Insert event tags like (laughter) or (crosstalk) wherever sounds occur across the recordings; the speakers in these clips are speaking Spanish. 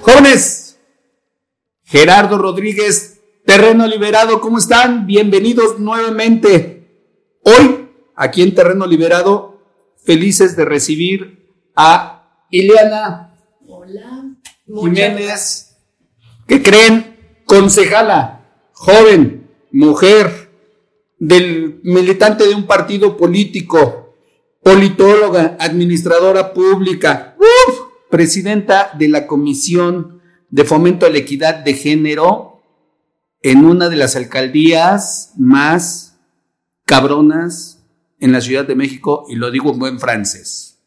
Jóvenes, Gerardo Rodríguez, Terreno Liberado, ¿cómo están? Bienvenidos nuevamente. Hoy, aquí en Terreno Liberado, felices de recibir a Ileana Hola. Jiménez, que creen, concejala, joven, mujer, del militante de un partido político, politóloga, administradora pública, presidenta de la Comisión de Fomento a la Equidad de Género en una de las alcaldías más cabronas en la Ciudad de México, y lo digo en buen francés.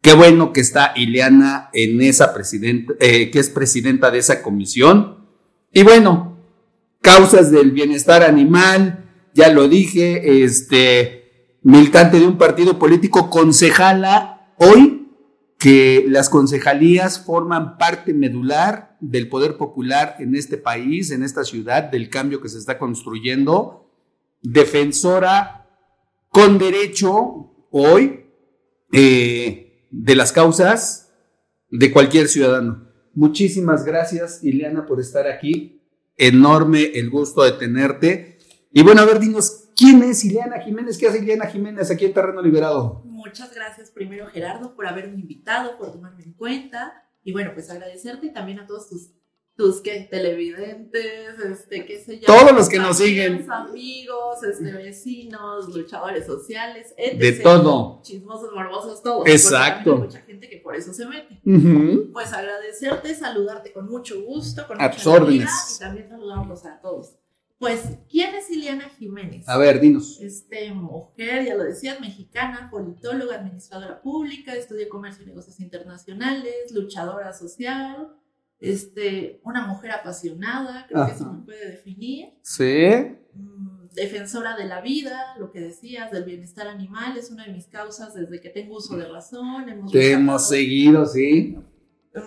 Qué bueno que está Ileana en esa presidenta, eh, que es presidenta de esa comisión. Y bueno, causas del bienestar animal, ya lo dije, este, militante de un partido político, concejala, hoy que las concejalías forman parte medular del poder popular en este país, en esta ciudad, del cambio que se está construyendo, defensora con derecho hoy eh, de las causas de cualquier ciudadano. Muchísimas gracias, Ileana, por estar aquí. Enorme el gusto de tenerte. Y bueno, a ver, dinos, ¿quién es Ileana Jiménez? ¿Qué hace Ileana Jiménez aquí en Terreno Liberado? Muchas gracias primero Gerardo por haberme invitado, por tomarme en cuenta y bueno, pues agradecerte y también a todos tus, tus ¿qué? televidentes, este, qué sé yo. Todos los que nos siguen. Amigos, este, vecinos, luchadores sociales, etc. De todo. Chismosos, morbosos, todos. Exacto. Hay mucha gente que por eso se mete. Ujú. Pues agradecerte, saludarte con mucho gusto, con A mucha tus órdenes. y también saludarlos a todos. Pues, ¿quién es Ileana Jiménez? A ver, dinos. este, mujer, ya lo decías, mexicana, politóloga, administradora pública, estudió comercio y negocios internacionales, luchadora social, este, una mujer apasionada, creo que eso me puede definir, Sí. mm, defensora de la vida, lo que decías, del bienestar animal, es una de mis causas desde que tengo uso de razón, hemos Te hemos seguido, sí.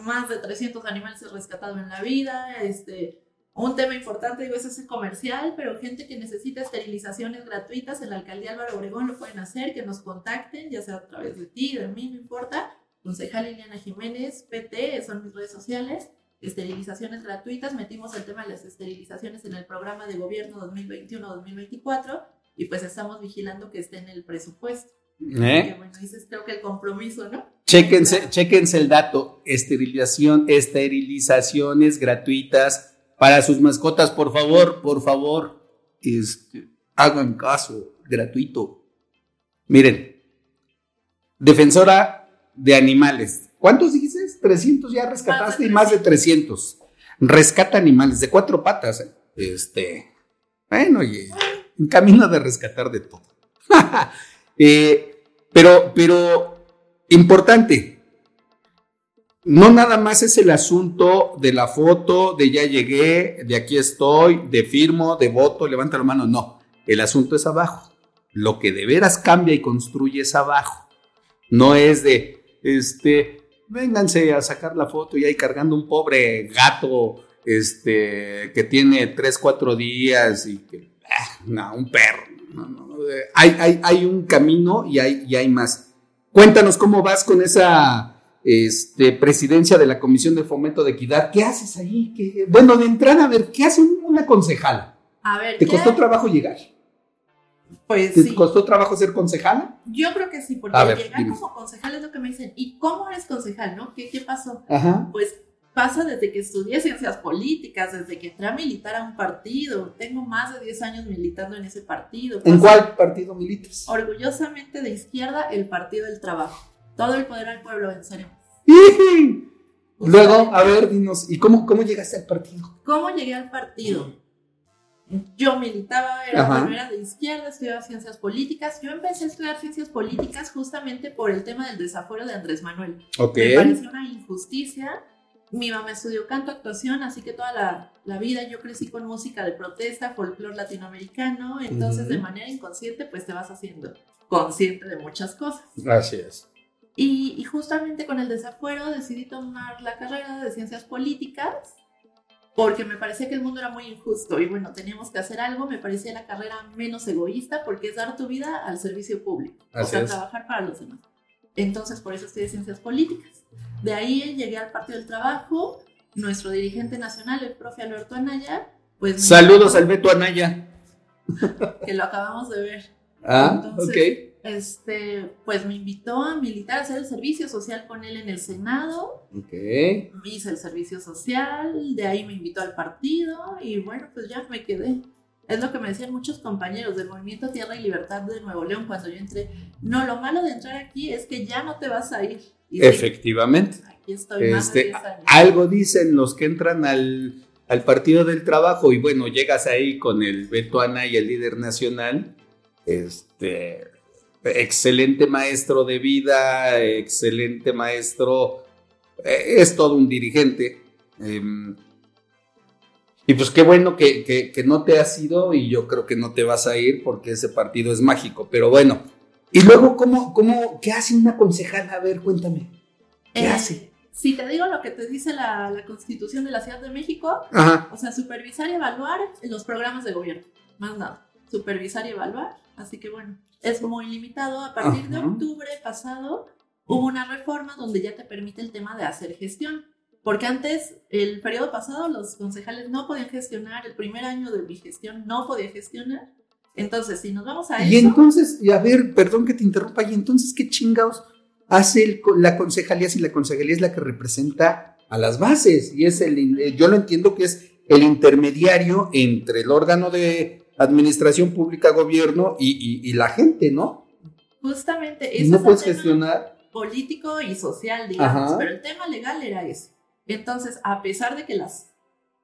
más de 300 animales he rescatado en la vida, este, un tema importante, digo, es ese comercial, pero gente que necesita esterilizaciones gratuitas en la alcaldía Álvaro Obregón lo pueden hacer, que nos contacten, ya sea a través de ti, de mí, no importa. Concejal Liliana Jiménez, PT, son mis redes sociales. Esterilizaciones gratuitas, metimos el tema de las esterilizaciones en el programa de gobierno 2021-2024 y pues estamos vigilando que esté en el presupuesto. ¿Eh? bueno, dices, creo que el compromiso, ¿no? Chéquense, chéquense el dato. Esterilización, esterilizaciones gratuitas para sus mascotas, por favor, por favor. Este, hagan caso, gratuito. Miren, defensora de animales. ¿Cuántos dijiste? 300 ya rescataste y más de 300. Rescata animales de cuatro patas. ¿eh? Este, bueno, oye, en camino de rescatar de todo. (laughs) Eh, pero, pero, importante. No nada más es el asunto de la foto, de ya llegué, de aquí estoy, de firmo, de voto, levanta la mano. No, el asunto es abajo. Lo que de veras cambia y construye es abajo. No es de, este, vénganse a sacar la foto y ahí cargando un pobre gato, este, que tiene tres, cuatro días y que, ah, no, un perro. No, no, hay, hay, hay un camino y hay, y hay más. Cuéntanos cómo vas con esa este, presidencia de la Comisión de Fomento de Equidad. ¿Qué haces ahí? ¿Qué- Bueno, de entrada, a ver, ¿qué hace una concejala? A ver, ¿Te ¿qué? costó trabajo llegar? Pues ¿Te sí. costó trabajo ser concejala? Yo creo que sí, porque A ver, llegar dime. como concejal es lo que me dicen. ¿Y cómo eres concejal, no? ¿Qué, qué pasó? Ajá. Pues pasa desde que estudié ciencias políticas, desde que entré a militar a un partido. Tengo más de 10 años militando en ese partido. ¿En cuál partido militas? Orgullosamente de izquierda, el Partido del Trabajo. Todo el poder al pueblo venceremos. ¡Ih! Luego, a ver, dinos, ¿y cómo, cómo llegaste al partido? ¿Cómo llegué al partido? yo militaba, era, Ajá. bueno, era de izquierda, estudiaba ciencias políticas. Yo empecé a estudiar ciencias políticas justamente por el tema del desafuero de Andrés Manuel. Ok. Me pareció una injusticia. Mi mamá estudió canto, actuación, así que toda la, la vida yo crecí con música de protesta, folclore latinoamericano, entonces Ujú. de manera inconsciente pues te vas haciendo consciente de muchas cosas. Así es. Y, y justamente con el desafuero decidí tomar la carrera de ciencias políticas porque me parecía que el mundo era muy injusto y bueno, teníamos que hacer algo, me parecía la carrera menos egoísta porque es dar tu vida al servicio público, o Así sea, es. trabajar para los demás. Entonces, por eso estudié ciencias políticas. De ahí llegué al Partido del Trabajo, nuestro dirigente nacional, el profe Alberto Anaya, pues... Saludos al Beto Anaya. Que lo acabamos de ver. Ah, Entonces, ok. Este, pues me invitó a militar, a hacer el servicio social con él en el Senado. Ok. Hice el servicio social, de ahí me invitó al partido y bueno, pues ya me quedé. Es lo que me decían muchos compañeros del Movimiento Tierra y Libertad de Nuevo León cuando yo entré. No, lo malo de entrar aquí es que ya no te vas a ir. Y Efectivamente. aquí estoy más de Este, 10 años. algo dicen los que entran al, al Partido del Trabajo y bueno, llegas ahí con el Beto Anaya, el líder nacional, este, excelente maestro de vida, excelente maestro, eh, es todo un dirigente. em, y pues qué bueno que, que- que no te has ido y yo creo que no te vas a ir porque ese partido es mágico, pero bueno. Y luego, ¿cómo, cómo, qué hace una concejala? A ver, cuéntame. ¿Qué Eh, hace? Si te digo lo que te dice la, la Constitución de la Ciudad de México, Ajá. O sea, supervisar y evaluar los programas de gobierno. Más nada. Supervisar y evaluar. Así que bueno, es muy limitado. A partir de Ajá. octubre pasado hubo una reforma donde ya te permite el tema de hacer gestión. Porque antes, el periodo pasado, los concejales no podían gestionar. El primer año de mi gestión no podía gestionar. Entonces, si nos vamos a Y eso, entonces, y a ver, perdón que te interrumpa, y entonces, ¿qué chingados hace el la concejalía si la concejalía es la que representa a las bases? Y es el, yo lo entiendo que es el intermediario entre el órgano de administración pública, gobierno y, y- y la gente, ¿no? justamente Y ese no es el puedes tema- gestionar. político y social, digamos, Ajá. pero el tema legal era ese. Entonces, a pesar de que las,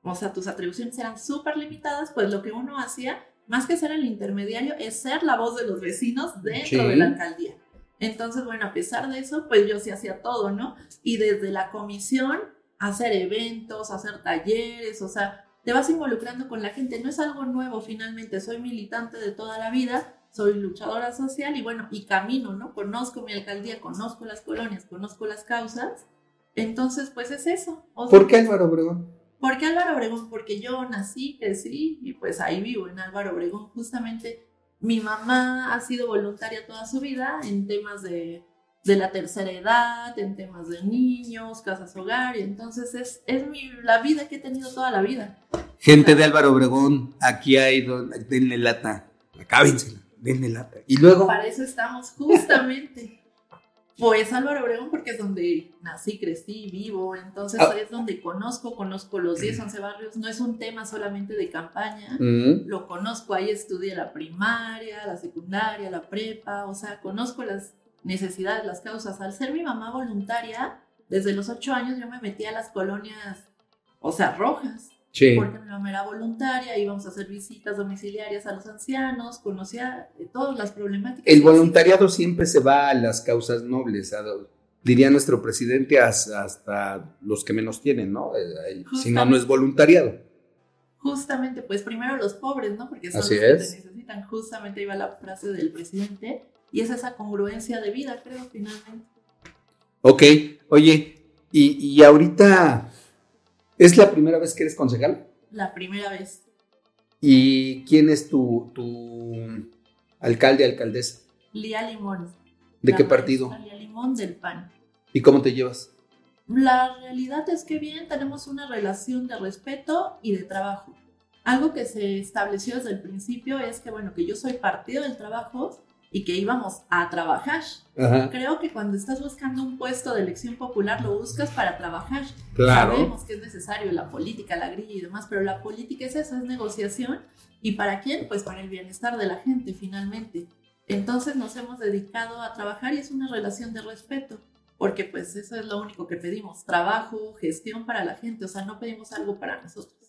o sea, tus atribuciones eran súper limitadas, pues lo que uno hacía, más que ser el intermediario, es ser la voz de los vecinos dentro Sí. de la alcaldía. Entonces, bueno, a pesar de eso, pues yo sí hacía todo, ¿no? Y desde la comisión, hacer eventos, hacer talleres, o sea, te vas involucrando con la gente. No es algo nuevo finalmente, soy militante de toda la vida, soy luchadora social y bueno, y camino, ¿no? Conozco mi alcaldía, conozco las colonias, conozco las causas. Entonces, pues es eso. O sea, ¿Por qué Álvaro Obregón? ¿Por qué Álvaro Obregón? Porque yo nací, crecí y pues ahí vivo en Álvaro Obregón. Justamente mi mamá ha sido voluntaria toda su vida en temas de, de la tercera edad, en temas de niños, casas hogar, y entonces es, es mi, la vida que he tenido toda la vida. Gente de Álvaro Obregón, aquí hay, don- denle lata, acábensela, denle lata. Y luego, Para eso estamos justamente. (laughs) Pues Álvaro Obregón porque es donde nací, crecí, vivo, entonces Ah. es donde conozco, conozco los 10, 11 barrios, no es un tema solamente de campaña, Mm, lo conozco, ahí estudié la primaria, la secundaria, la prepa, o sea, conozco las necesidades, las causas. Al ser mi mamá voluntaria, desde los 8 años yo me metí a las colonias, o sea, rojas, sí. porque mi mamá era voluntaria, íbamos a hacer visitas domiciliarias a los ancianos, conocía eh, todas las problemáticas. El voluntariado siempre se va a las causas nobles, a diría nuestro presidente, as- hasta los que menos tienen, ¿no? Eh, ahí, Si no, no es voluntariado. Justamente, pues primero los pobres, ¿no? Porque son Así los que es. te necesitan. Justamente iba la frase del presidente. Y es esa congruencia de vida, creo, finalmente. Ok, oye, y, y ahorita, ¿es la primera vez que eres concejal? La primera vez. ¿Y quién es tu, tu alcalde, alcaldesa? Lía Limón. ¿De qué partido? Lía Limón del PAN. ¿Y cómo te llevas? La realidad es que bien tenemos una relación de respeto y de trabajo. Algo que se estableció desde el principio es que, bueno, que yo soy partido del trabajo y que íbamos a trabajar. Ajá, Creo que cuando estás buscando un puesto de elección popular lo buscas para trabajar. claro. Sabemos que es necesario la política, la grilla y demás, pero la política es eso, es negociación. ¿Y para quién? Pues para el bienestar de la gente, finalmente. Entonces nos hemos dedicado a trabajar y es una relación de respeto, porque pues eso es lo único que pedimos, trabajo, gestión para la gente, o sea, no pedimos algo para nosotros.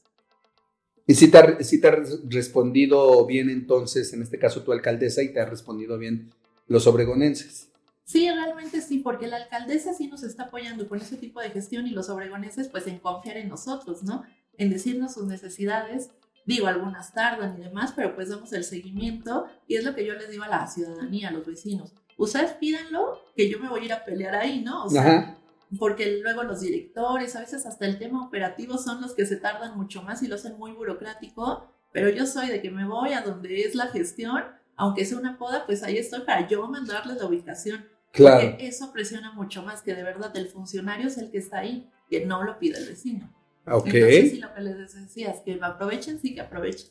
¿Y si te, ha, si te ha respondido bien entonces, en este caso tu alcaldesa, y te ha respondido bien los obregonenses? Sí, realmente sí, porque la alcaldesa sí nos está apoyando con ese tipo de gestión y los obregoneses pues en confiar en nosotros, ¿no? En decirnos sus necesidades. Digo, algunas tardan y demás, pero pues damos el seguimiento y es lo que yo les digo a la ciudadanía, a los vecinos. Ustedes pídanlo, que yo me voy a ir a pelear ahí, ¿no? O sea, Ajá. Porque luego los directores, a veces hasta el tema operativo son los que se tardan mucho más y lo hacen muy burocrático, pero yo soy de que me voy a donde es la gestión, aunque sea una poda, pues ahí estoy para yo mandarles la ubicación. Claro. Porque eso presiona mucho más que de verdad el funcionario es el que está ahí, que no lo pide el vecino. Ok. Entonces, sí, lo que les decía es que aprovechen, sí que aprovechen.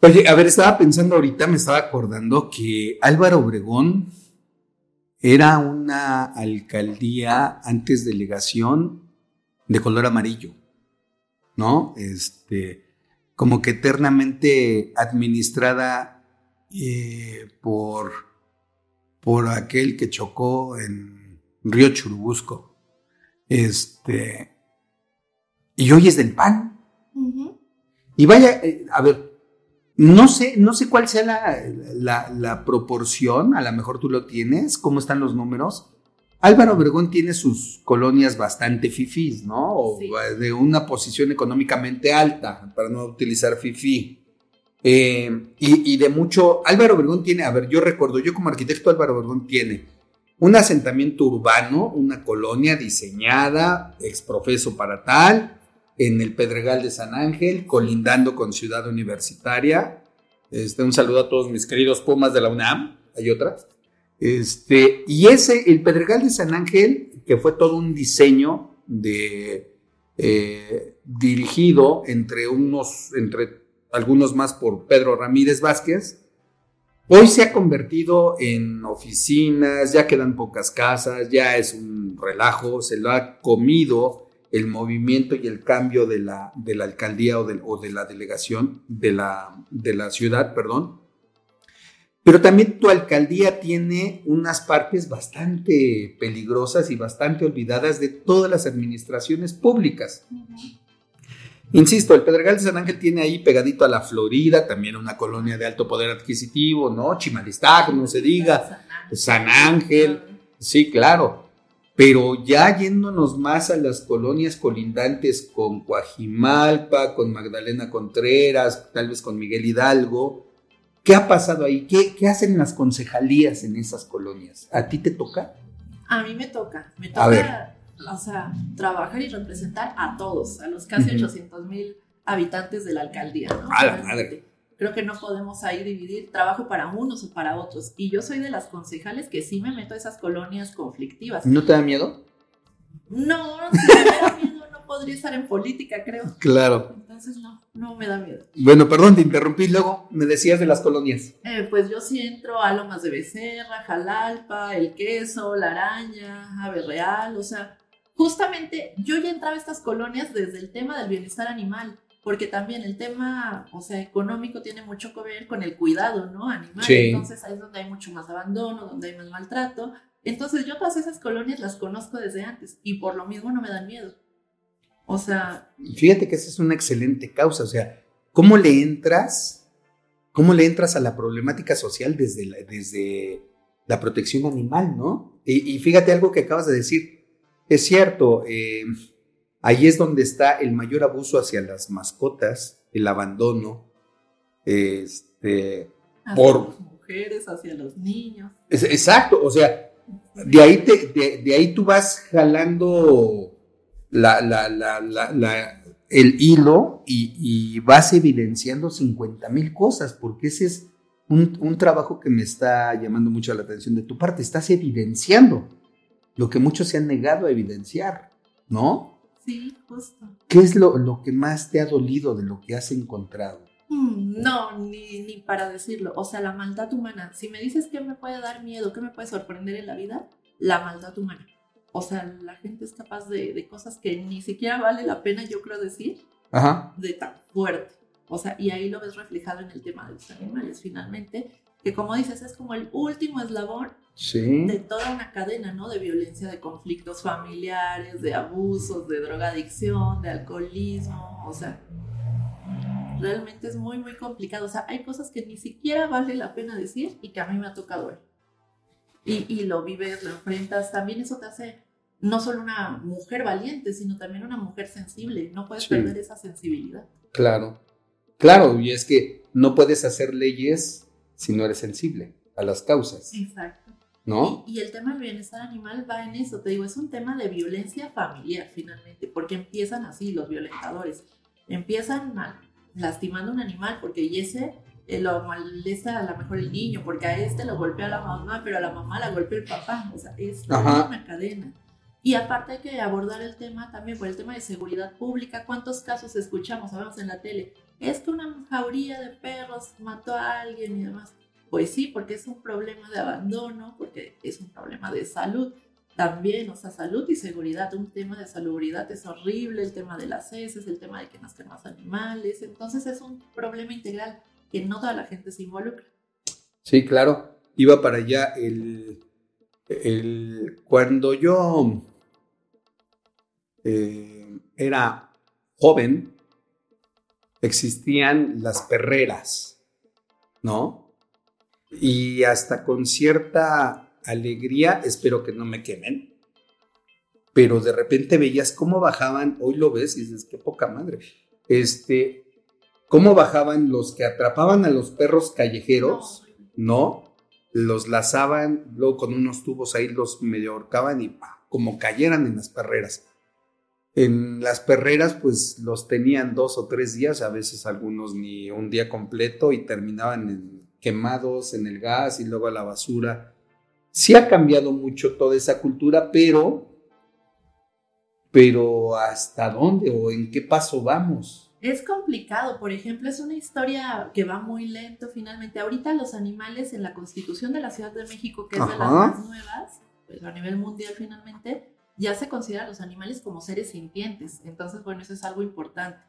Oye, a ver, estaba pensando ahorita, me estaba acordando que Álvaro Obregón era una alcaldía antes delegación de color amarillo, ¿no? Este, como que eternamente administrada eh, por, por aquel que chocó en Río Churubusco. Este, y hoy es del PAN. Y vaya, eh, a ver, no sé, no sé cuál sea la, la- la proporción, a lo mejor tú lo tienes, cómo están los números. Álvaro Obregón tiene sus colonias bastante fifís, ¿no? O Sí. de una posición económicamente alta, para no utilizar fifí. Eh, y, y de mucho, Álvaro Obregón tiene, a ver, yo recuerdo, yo como arquitecto Álvaro Obregón tiene un asentamiento urbano, una colonia diseñada, exprofeso para tal, en el Pedregal de San Ángel, colindando con Ciudad Universitaria. Este, un saludo a todos mis queridos Pumas de la UNAM, hay otras. Este, y ese, el Pedregal de San Ángel, que fue todo un diseño de, eh, dirigido entre unos, entre algunos más por Pedro Ramírez Vázquez, Hoy se ha convertido en oficinas, ya quedan pocas casas, ya es un relajo, se lo ha comido el movimiento y el cambio de la, de la alcaldía o de, o de la delegación de la, de la ciudad, perdón. Pero también tu alcaldía tiene unas partes bastante peligrosas y bastante olvidadas de todas las administraciones públicas. Insisto, el Pedregal de San Ángel tiene ahí pegadito a la Florida, también una colonia de alto poder adquisitivo, ¿no? Chimalistac, no se diga. San Ángel. Sí, claro. Pero ya yéndonos más a las colonias colindantes con Coajimalpa, con Magdalena Contreras, tal vez con Miguel Hidalgo, ¿qué ha pasado ahí? ¿Qué, qué hacen las concejalías en esas colonias? ¿A ti te toca? A mí me toca, me A ver. toca, o sea, trabajar y representar a todos, a los casi Ujú. 800 mil habitantes de la alcaldía, ¿no? A la madre. Creo que no podemos ahí dividir trabajo para unos o para otros. Y yo soy de las concejales que sí me meto a esas colonias conflictivas. ¿No te da miedo? No, si me da miedo no podría estar en política, creo. Claro. Entonces no, no me da miedo. Bueno, perdón, te interrumpí. Luego me decías de las colonias. Eh, pues yo sí entro a Lomas de Becerra, Jalalpa, El Queso, La Araña, Ave Real, o sea, justamente yo ya entraba a estas colonias desde el tema del bienestar animal, porque también el tema, o sea, económico tiene mucho que ver con el cuidado, ¿no? Animal, Sí. entonces ahí es donde hay mucho más abandono, donde hay más maltrato. Entonces yo todas esas colonias las conozco desde antes y por lo mismo no me dan miedo. O sea, Fíjate que esa es una excelente causa. O sea, ¿cómo le entras? ¿Cómo le entras a la problemática social desde la, desde la protección animal, no? Y, y fíjate algo que acabas de decir. Es cierto, eh, ahí es donde está el mayor abuso hacia las mascotas, el abandono. Este, hacia Por- las mujeres, hacia los niños. es- exacto, o sea, de ahí, te, de, de ahí tú vas jalando la, la, la, la- la- el hilo y, y vas evidenciando 50 mil cosas, porque ese es un, un trabajo que me está llamando mucho la atención de tu parte. Estás evidenciando lo que muchos se han negado a evidenciar, ¿no? Sí, justo. ¿Qué es lo, lo que más te ha dolido de lo que has encontrado? Mm, No, ni, ni para decirlo. O sea, la maldad humana. Si me dices que me puede dar miedo, que me puede sorprender en la vida, la maldad humana. O sea, la gente es capaz de, de cosas que ni siquiera vale la pena, yo creo decir, Ajá. de tan fuerte. O sea, y ahí lo ves reflejado en el tema de los animales, finalmente, que como dices, es como el último eslabón Sí. de toda una cadena, ¿no? De violencia, de conflictos familiares, de abusos, de drogadicción, de alcoholismo, o sea, Realmente es muy, muy complicado. O sea, hay cosas que ni siquiera vale la pena decir y que a mí me ha tocado ver. Y, y lo vives, lo enfrentas. También eso te hace no solo una mujer valiente, sino también una mujer sensible. No puedes Sí. perder esa sensibilidad. Claro, claro, y es que no puedes hacer leyes si no eres sensible a las causas, Exacto. ¿no? Y, y el tema del bienestar animal va en eso, te digo, es un tema de violencia familiar finalmente, porque empiezan así los violentadores. Empiezan mal, lastimando a un animal porque y ese eh, lo molesta a lo mejor el niño, porque a este lo golpea la mamá, pero a la mamá la golpea el papá. O sea, es Ajá. una cadena. Y aparte hay que abordar el tema también por el tema de seguridad pública. ¿Cuántos casos escuchamos, sabemos en la tele? Es que una jauría de perros mató a alguien y demás. Pues sí, porque es un problema de abandono, porque es un problema de salud también, o sea, salud y seguridad. Un tema de salubridad es horrible, el tema de las heces, el tema de que nazcan más animales. Entonces es un problema integral que no toda la gente se involucra. Sí, claro, iba para allá el, cuando yo eh, era joven, existían las perreras, ¿no? Y hasta con cierta alegría, espero que no me quemen, pero de repente veías cómo bajaban, hoy lo ves y dices, qué poca madre, este, cómo bajaban los que atrapaban a los perros callejeros, ¿no? Los lazaban, luego con unos tubos ahí los medio ahorcaban y como cayeran en las perreras. En las perreras, pues los tenían dos o tres días, a veces algunos ni un día completo y terminaban en- quemados en el gas y luego a la basura. Sí ha cambiado mucho toda esa cultura, pero, pero ¿hasta dónde o en qué paso vamos? Es complicado, por ejemplo, es una historia que va muy lento finalmente. Ahorita los animales en la Constitución de la Ciudad de México, que es de las más nuevas, pues a nivel mundial finalmente, ya se considera a los animales como seres sintientes. Entonces, bueno, eso es algo importante.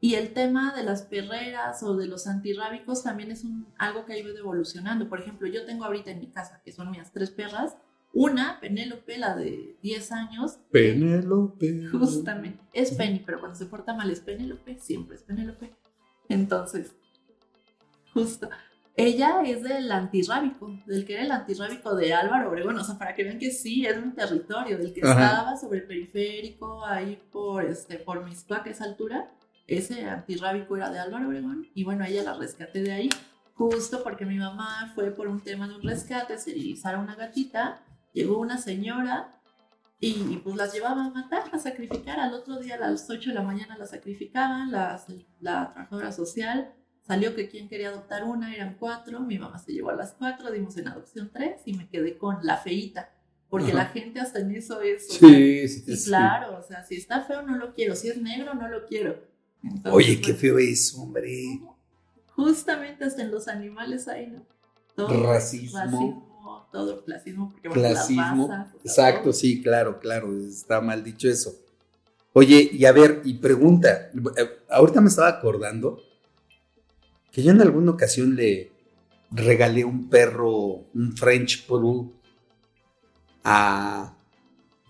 Y el tema de las perreras o de los antirrábicos también es un, algo que ha ido evolucionando. Por ejemplo, yo tengo ahorita en mi casa, que son mis tres perras, una, Penélope, la de 10 años, Penélope. Justamente. Es Penny, pero cuando se porta mal es Penélope, siempre es Penélope. Entonces, justo. Ella es del antirrábico, del que era el antirrábico de Álvaro Obregón. O sea, para que vean que sí, es un territorio, del que Ajá. estaba sobre el periférico, ahí por, este, por Mixcoac, a esa altura. Ese antirrábico era de Álvaro Obregón. Y bueno, ella la rescaté de ahí, justo porque mi mamá fue por un tema de un rescate, sterilizar a una gatita. Llegó una señora y, y, pues las llevaba a matar, a sacrificar. Al otro día a las 8 de la mañana la sacrificaban, las- la trabajadora social. Salió que quien quería adoptar una, eran cuatro. Mi mamá se llevó a las cuatro, dimos en adopción tres y me quedé con la feíta. Porque Ajá. la gente hasta en eso es. sea, Sí, sí, sí. claro, o sea, si está feo no lo quiero, si es negro no lo quiero. Entonces, Oye, qué bueno, feo es, hombre. Justamente hasta en los animales hay, ¿no? Todo Racismo. racismo, todo clasismo, porque Clasismo. Exacto, todo. sí, claro, claro. Está mal dicho eso. Oye, y a ver, y pregunta. eh, Ahorita me estaba acordando que yo en alguna ocasión le regalé un perro, un French Poodle, a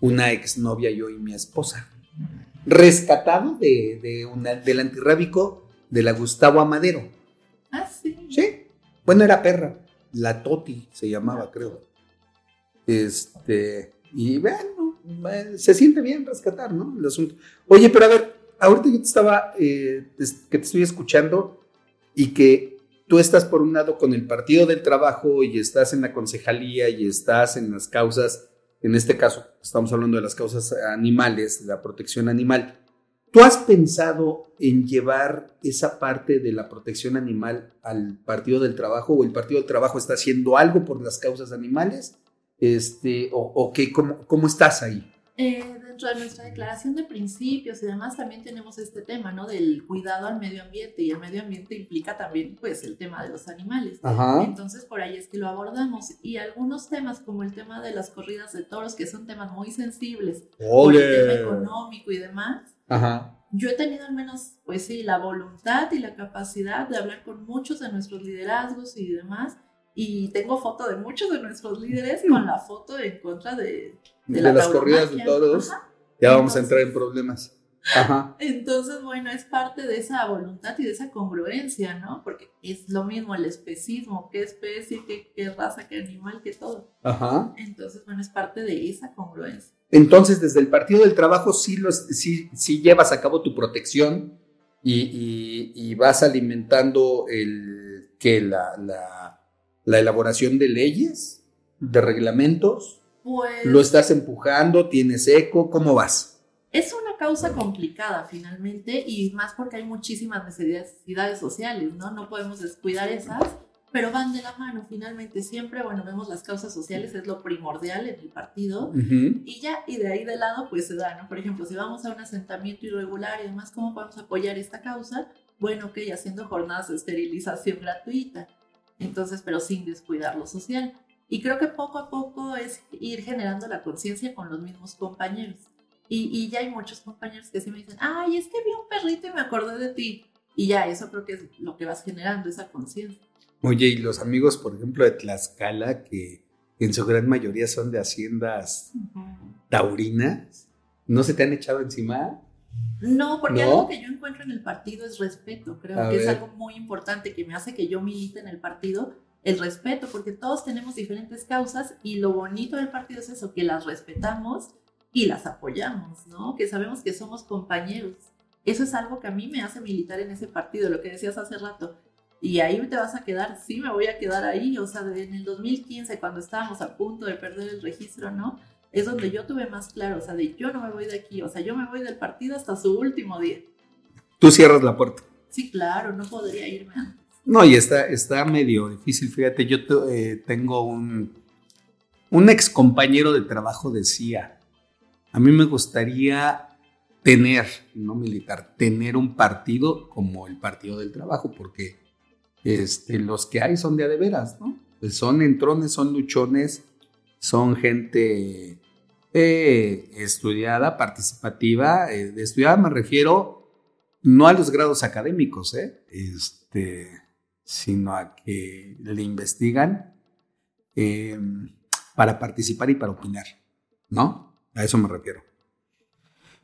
una exnovia, yo y mi esposa. Rescatado de, de una, del antirrábico de la Gustavo Amadero. Ah, sí. Sí. Bueno, era perra. La Toti se llamaba, creo. Este. Y bueno, eh, se siente bien rescatar, ¿no? El asunto. Oye, pero a ver, ahorita yo te estaba. eh, que te estoy escuchando y que tú estás por un lado con el Partido del Trabajo y estás en la concejalía y estás en las causas. En este caso, estamos hablando de las causas animales, la protección animal. ¿Tú has pensado en llevar esa parte de la protección animal al Partido del Trabajo o el Partido del Trabajo está haciendo algo por las causas animales? Este, o, o qué, cómo, ¿Cómo estás ahí? Eh, dentro de nuestra declaración de principios y demás también tenemos este tema, ¿no? Del cuidado al medio ambiente y el medio ambiente implica también, pues, el tema de los animales. Ajá. Entonces, por ahí es que lo abordamos. Y algunos temas, como el tema de las corridas de toros, que son temas muy sensibles, por el tema económico y demás, Ajá. yo he tenido al menos, pues sí, la voluntad y la capacidad de hablar con muchos de nuestros liderazgos y demás. Y tengo foto de muchos de nuestros líderes con la foto en contra de, De, la las corridas de toros. Ajá. Ya vamos a entrar en problemas. Ajá. (laughs) Entonces, bueno, es parte de esa voluntad y de esa congruencia, ¿no? Porque es lo mismo el especismo, qué especie, qué, qué raza, qué animal, qué todo. Ajá. Entonces, bueno, es parte de esa congruencia. Entonces, desde el Partido del Trabajo sí, los, sí, sí llevas a cabo tu protección y, y- y vas alimentando el, que la, la, la elaboración de leyes, de reglamentos. Pues ¿Lo estás empujando? ¿Tienes eco? ¿Cómo vas? es una causa complicada finalmente y más porque hay muchísimas necesidades sociales, ¿no? No podemos descuidar esas, pero van de la mano finalmente siempre, bueno, vemos las causas sociales, es lo primordial en el partido. Y ya, y de ahí de lado, pues se da, ¿no? Por ejemplo, si vamos a un asentamiento irregular y demás, ¿cómo podemos apoyar esta causa? Bueno, ok, haciendo jornadas de esterilización gratuita. Entonces, pero sin descuidar lo social. Y creo que poco a poco es ir generando la conciencia con los mismos compañeros. Y, y ya hay muchos compañeros que sí me dicen, ay, es que vi un perrito y me acordé de ti. Y ya, eso creo que es lo que vas generando, esa conciencia. Oye, y los amigos, por ejemplo, de Tlaxcala, que en su gran mayoría son de haciendas taurinas, ¿no se te han echado encima? No, porque ¿No? algo que yo encuentro en el partido es respeto. Creo A que es algo muy importante que me hace que yo milite en el partido, el respeto, porque todos tenemos diferentes causas y lo bonito del partido es eso, que las respetamos y las apoyamos, ¿no? Que sabemos que somos compañeros. Eso es algo que a mí me hace militar en ese partido, lo que decías hace rato. Y ahí te vas a quedar, sí, me voy a quedar ahí. O sea, en el 2015, cuando estábamos a punto de perder el registro, ¿no? Es donde yo tuve más claro, o sea, de yo no me voy de aquí, o sea, yo me voy del partido hasta su último día. Tú cierras la puerta. Sí, claro, no podría irme antes. No, y está, está medio difícil. Fíjate, yo te- eh, tengo un, un ex compañero de trabajo decía, a mí me gustaría tener, no militar, tener un partido como el Partido del Trabajo, porque este, los que hay son de a de veras, ¿no? Pues son entrones, son luchones, son gente eh, estudiada, participativa. eh, de estudiada me refiero no a los grados académicos, ¿eh? este, sino a que le investigan eh, para participar y para opinar, ¿no? A eso me refiero.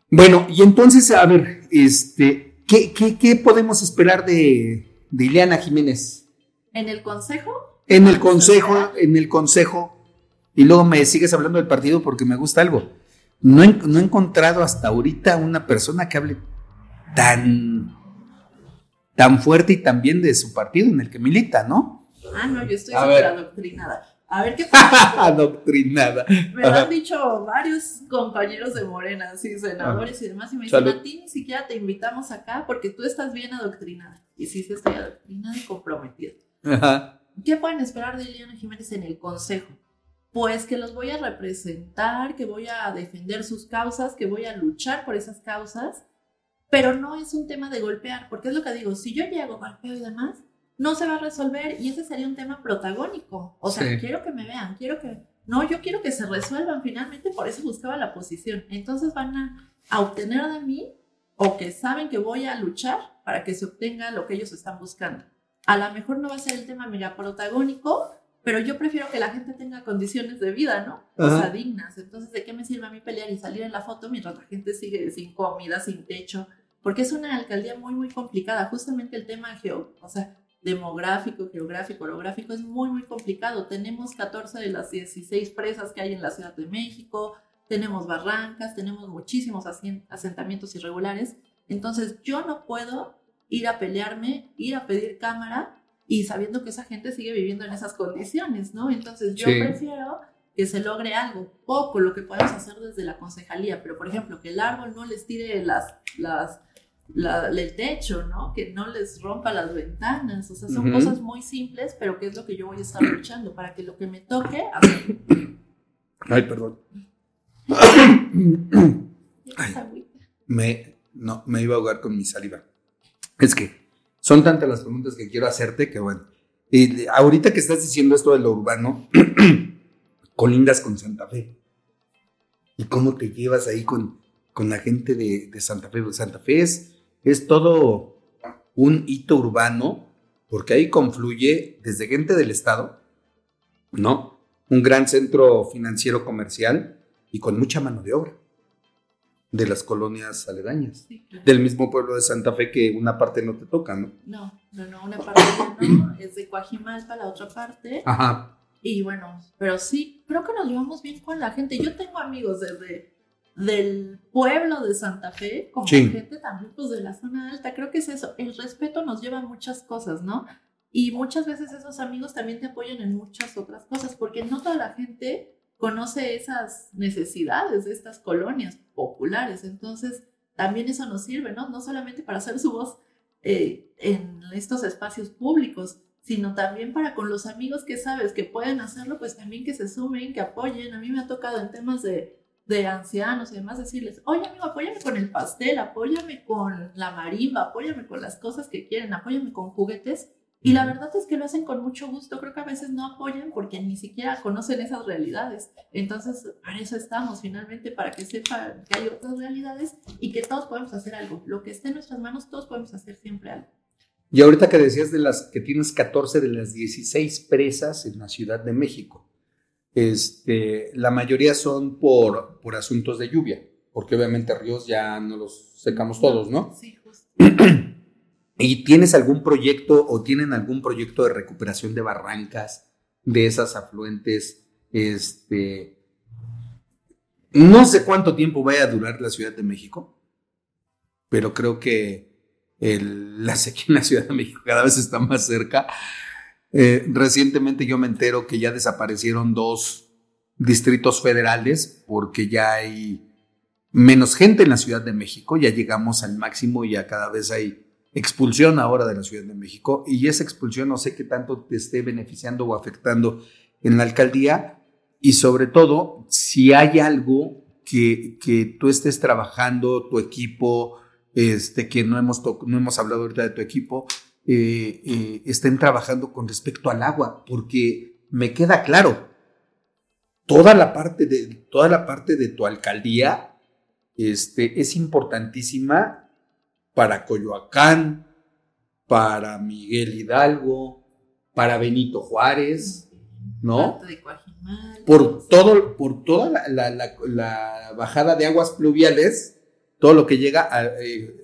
Bueno, y entonces, a ver, este, ¿qué, qué, qué podemos esperar de, de Ileana Jiménez? En el consejo, En el consejo, en el consejo, y luego me sigues hablando del partido porque me gusta algo. No he, no he encontrado hasta ahorita una persona que hable tan, tan fuerte y tan bien de su partido en el que milita, ¿no? ah, no, yo estoy súper adoctrinada. A ver qué pasa. (laughs) Adoctrinada. Me lo Ajá. han dicho varios compañeros de Morena, así, senadores y demás, y me dicen, Salud. a ti ni siquiera te invitamos acá porque tú estás bien adoctrinada. Y sí, sí estoy adoctrinada y comprometida. Ajá. ¿Qué pueden esperar de Eliana Jiménez en el Consejo? Pues que los voy a representar, que voy a defender sus causas, que voy a luchar por esas causas, pero no es un tema de golpear, porque es lo que digo, si yo llego, golpeo y demás, no se va a resolver y ese sería un tema protagónico. O sea, Sí. quiero que me vean, quiero que... No, yo quiero que se resuelvan finalmente, por eso buscaba la posición. Entonces van a, a obtener de mí o que saben que voy a luchar para que se obtenga lo que ellos están buscando. A lo mejor no va a ser el tema mega protagónico, pero yo prefiero que la gente tenga condiciones de vida, ¿no? O Ajá. sea, dignas. Entonces, ¿de qué me sirve a mí pelear y salir en la foto mientras la gente sigue sin comida, sin techo? Porque es una alcaldía muy, muy complicada. Justamente el tema geo, o sea, demográfico, geográfico, orográfico es muy, muy complicado. Tenemos 14 de las 16 presas que hay en la Ciudad de México, tenemos barrancas, tenemos muchísimos asentamientos irregulares. Entonces, yo no puedo ir a pelearme, ir a pedir cámara y sabiendo que esa gente sigue viviendo en esas condiciones, ¿no? Entonces, yo Sí. prefiero que se logre algo, poco lo que podemos hacer desde la concejalía, pero por ejemplo, que el árbol no les tire las, las, la- el techo, ¿no? Que no les rompa las ventanas, o sea, son cosas muy simples, pero que es lo que yo voy a estar luchando para que lo que me toque, hacer. Ay, perdón. (coughs) Ay. Me, no, me iba a ahogar con mi saliva. Es que son tantas las preguntas que quiero hacerte que bueno. Y ahorita que estás diciendo esto de lo urbano, (clears throat) colindas con Santa Fe. ¿Y cómo te llevas ahí con, con la gente de, de Santa Fe? Santa Fe es, es todo un hito urbano, porque ahí confluye desde gente del Estado, ¿no? Un gran centro financiero comercial y con mucha mano de obra. De las colonias aledañas, Sí, claro. del mismo pueblo de Santa Fe que una parte no te toca, ¿no? No, no, no, una parte no, es de Coajimalpa, la otra parte. Ajá. Y bueno, pero sí, creo que nos llevamos bien con la gente. Yo tengo amigos desde del pueblo de Santa Fe, como Sí. gente también pues de la zona alta. Creo que es eso. El respeto nos lleva a muchas cosas, ¿no? Y muchas veces esos amigos también te apoyan en muchas otras cosas, porque no toda la gente conoce esas necesidades de estas colonias populares. Entonces, también eso nos sirve, ¿no? No solamente para hacer su voz eh, en estos espacios públicos, sino también para con los amigos que sabes que pueden hacerlo, pues también que se sumen, que apoyen. A mí me ha tocado en temas de, de ancianos y demás decirles, oye amigo, apóyame con el pastel, apóyame con la marimba, apóyame con las cosas que quieren, apóyame con juguetes. Y la verdad es que lo hacen con mucho gusto. Creo que a veces no apoyan porque ni siquiera conocen esas realidades. Entonces, para eso estamos finalmente, para que sepan que hay otras realidades y que todos podemos hacer algo. Lo que esté en nuestras manos, todos podemos hacer siempre algo. Y ahorita que decías de las que tienes 14 de las 16 presas en la Ciudad de México, este, la mayoría son por, por asuntos de lluvia, porque obviamente ríos ya no los secamos todos, ¿no? Sí, justo. (clears throat) ¿Y tienes algún proyecto o tienen algún proyecto de recuperación de barrancas de esas afluentes? Este, no sé cuánto tiempo vaya a durar la Ciudad de México, pero creo que la sequía en la Ciudad de México cada vez está más cerca. Eh, recientemente yo me entero que ya desaparecieron dos distritos federales porque ya hay menos gente en la Ciudad de México, ya llegamos al máximo y ya cada vez hay expulsión ahora de la Ciudad de México y esa expulsión no sé qué tanto te esté beneficiando o afectando en la alcaldía y sobre todo si hay algo que, que tú estés trabajando, tu equipo, este, que no hemos, no hemos hablado ahorita de tu equipo, eh, eh, estén trabajando con respecto al agua, porque me queda claro, toda la parte de, toda la parte de tu alcaldía este, es importantísima para Coyoacán, para Miguel Hidalgo, para Benito Juárez, ¿no? De Por todo, por toda la, la- la- la bajada de aguas pluviales, todo lo que llega a, eh,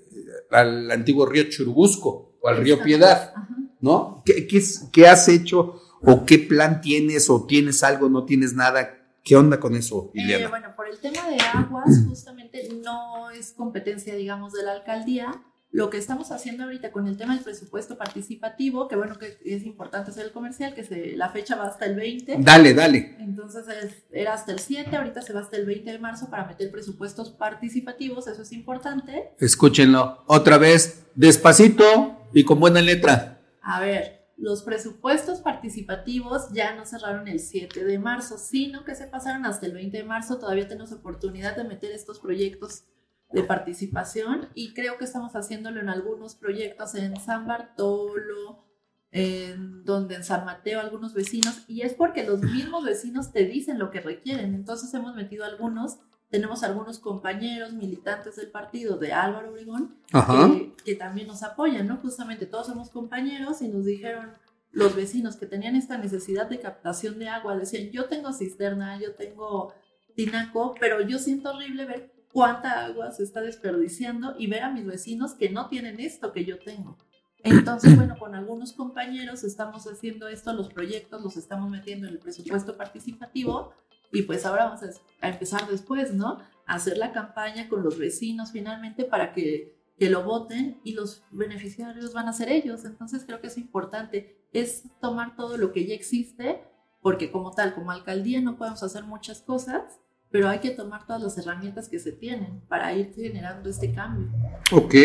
al antiguo río Churubusco o al río Piedad. ¿no? ¿Qué, qué, es- qué has hecho o qué plan tienes o tienes algo, no tienes nada? ¿Qué onda con eso, Eh, Ileana? bueno, por el tema de aguas, (clears throat) justamente no es competencia, digamos, de la alcaldía. Lo que estamos haciendo ahorita con el tema del presupuesto participativo, que bueno, que es importante hacer el comercial, que se, la fecha va hasta el 20. Dale, dale. Entonces es- era hasta el 7, ahorita se va hasta el 20 de marzo para meter presupuestos participativos, eso es importante. Escúchenlo otra vez, despacito y con buena letra. A ver, los presupuestos participativos ya no cerraron el 7 de marzo, sino que se pasaron hasta el 20 de marzo. Todavía tenemos oportunidad de meter estos proyectos de participación y creo que estamos haciéndolo en algunos proyectos en San Bartolo, en donde en San Mateo algunos vecinos, y es porque los mismos vecinos te dicen lo que requieren. Entonces hemos metido algunos, tenemos algunos compañeros militantes del partido de Álvaro Obregón que, que también nos apoyan, ¿no? Justamente todos somos compañeros y nos dijeron los vecinos que tenían esta necesidad de captación de agua, decían, yo tengo cisterna, yo tengo tinaco, pero yo siento horrible ver cuánta agua se está desperdiciando y ver a mis vecinos que no tienen esto que yo tengo. Entonces, bueno, con algunos compañeros estamos haciendo esto, los proyectos los estamos metiendo en el presupuesto participativo y pues ahora vamos a, empezar después, ¿no? A hacer la campaña con los vecinos finalmente para que, que lo voten y los beneficiarios van a ser ellos. Entonces creo que es importante, es tomar todo lo que ya existe, porque como tal, como alcaldía no podemos hacer muchas cosas, pero hay que tomar todas las herramientas que se tienen para ir generando este cambio. Ok.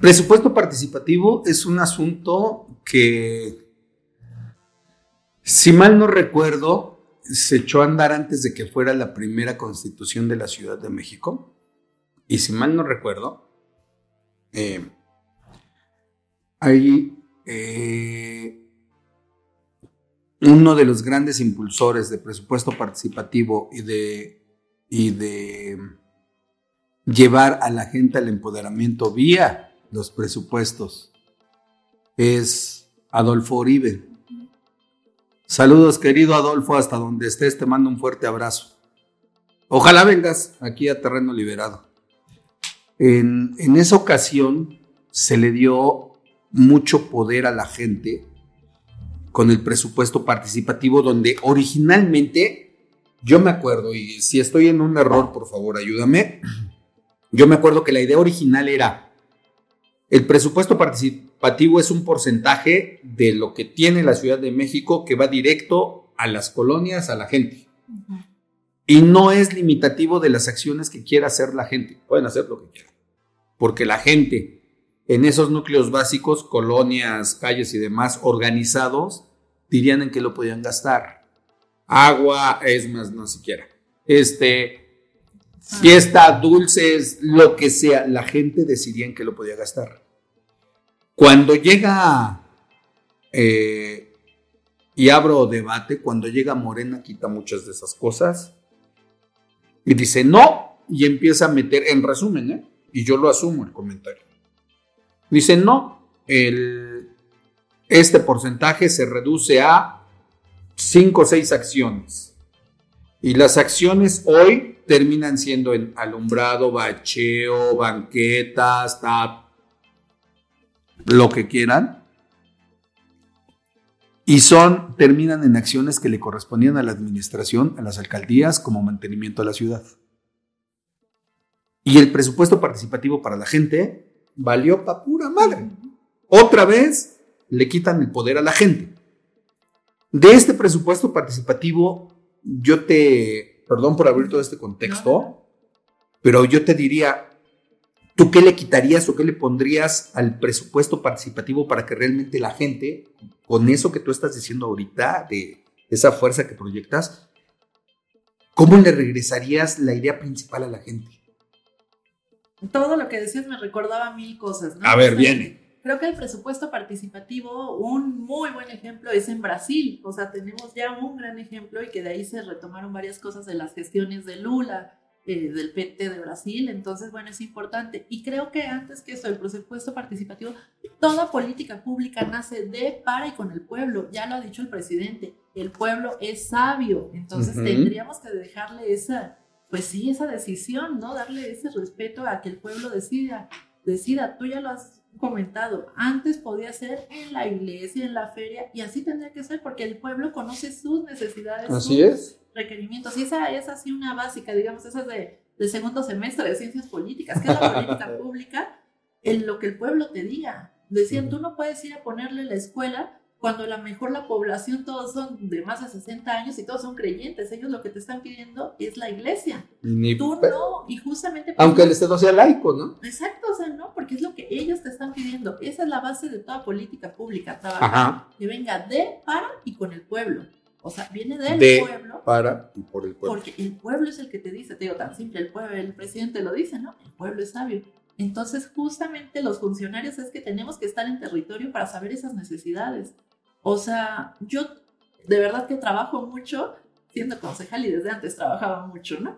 Presupuesto participativo es un asunto que, si mal no recuerdo, se echó a andar antes de que fuera la primera constitución de la Ciudad de México. Y si mal no recuerdo, eh, hay eh, uno de los grandes impulsores de presupuesto participativo y de, y de llevar a la gente al empoderamiento vía los presupuestos es Adolfo Oribe. Saludos querido Adolfo, hasta donde estés te mando un fuerte abrazo. Ojalá vengas aquí a terreno liberado. En, en esa ocasión se le dio mucho poder a la gente con el presupuesto participativo donde originalmente, yo me acuerdo, y si estoy en un error, por favor, ayúdame, yo me acuerdo que la idea original era, el presupuesto participativo es un porcentaje de lo que tiene la Ciudad de México que va directo a las colonias, a la gente. Y no es limitativo de las acciones que quiera hacer la gente. Pueden hacer lo que quieran. Porque la gente en esos núcleos básicos, colonias, calles y demás organizados, dirían en qué lo podían gastar. Agua, es más, no siquiera. Este, fiesta, dulces, lo que sea, la gente decidía en qué lo podía gastar. Cuando llega, eh, y abro debate, cuando llega Morena quita muchas de esas cosas y dice no, y empieza a meter, en resumen, ¿eh? y yo lo asumo el comentario. Dice no, este porcentaje se reduce a 5 o 6 acciones. Y las acciones hoy terminan siendo en alumbrado, bacheo, banquetas, tap, lo que quieran. Y son, terminan en acciones que le correspondían a la administración, a las alcaldías, como mantenimiento de la ciudad. Y el presupuesto participativo para la gente valió pa' pura madre. Otra vez le quitan el poder a la gente. De este presupuesto participativo, yo te, perdón por abrir todo este contexto, pero yo te diría, ¿tú qué le quitarías o qué le pondrías al presupuesto participativo para que realmente la gente, con eso que tú estás diciendo ahorita, de esa fuerza que proyectas, ¿cómo le regresarías la idea principal a la gente? Todo lo que decías me recordaba mil cosas, ¿no? A ver, viene. Creo que el presupuesto participativo, un muy buen ejemplo es en Brasil. O sea, tenemos ya un gran ejemplo y que de ahí se retomaron varias cosas de las gestiones de Lula, eh, del PT de Brasil. Entonces, bueno, es importante. Y creo que antes que eso, el presupuesto participativo, toda política pública nace de, para y con el pueblo. Ya lo ha dicho el presidente, el pueblo es sabio. Entonces, tendríamos que dejarle esa, pues sí, esa decisión, ¿no? Darle ese respeto a que el pueblo decida. Decida, tú ya lo has comentado, antes podía ser en la iglesia, en la feria, y así tendría que ser porque el pueblo conoce sus necesidades, así sus es. requerimientos. Y esa es así una básica, digamos, esa es de, de segundo semestre de ciencias políticas, que es la política (laughs) pública, en lo que el pueblo te diga. Decían, tú no puedes ir a ponerle la escuela cuando a lo mejor la población todos son de más de 60 años y todos son creyentes, ellos lo que te están pidiendo es la iglesia. Ni Tú no, y justamente... Aunque el Estado sea laico, ¿no? Exacto, o sea, no, porque es lo que ellos te están pidiendo. Esa es la base de toda política pública, trabajar que venga de, para y con el pueblo. O sea, viene del de, pueblo. Para y por el pueblo. Porque el pueblo es el que te dice, te digo tan simple, el pueblo, el presidente lo dice, ¿no? El pueblo es sabio. Entonces, justamente los funcionarios es que tenemos que estar en territorio para saber esas necesidades. O sea, yo de verdad que trabajo mucho, siendo concejal y desde antes trabajaba mucho, ¿no?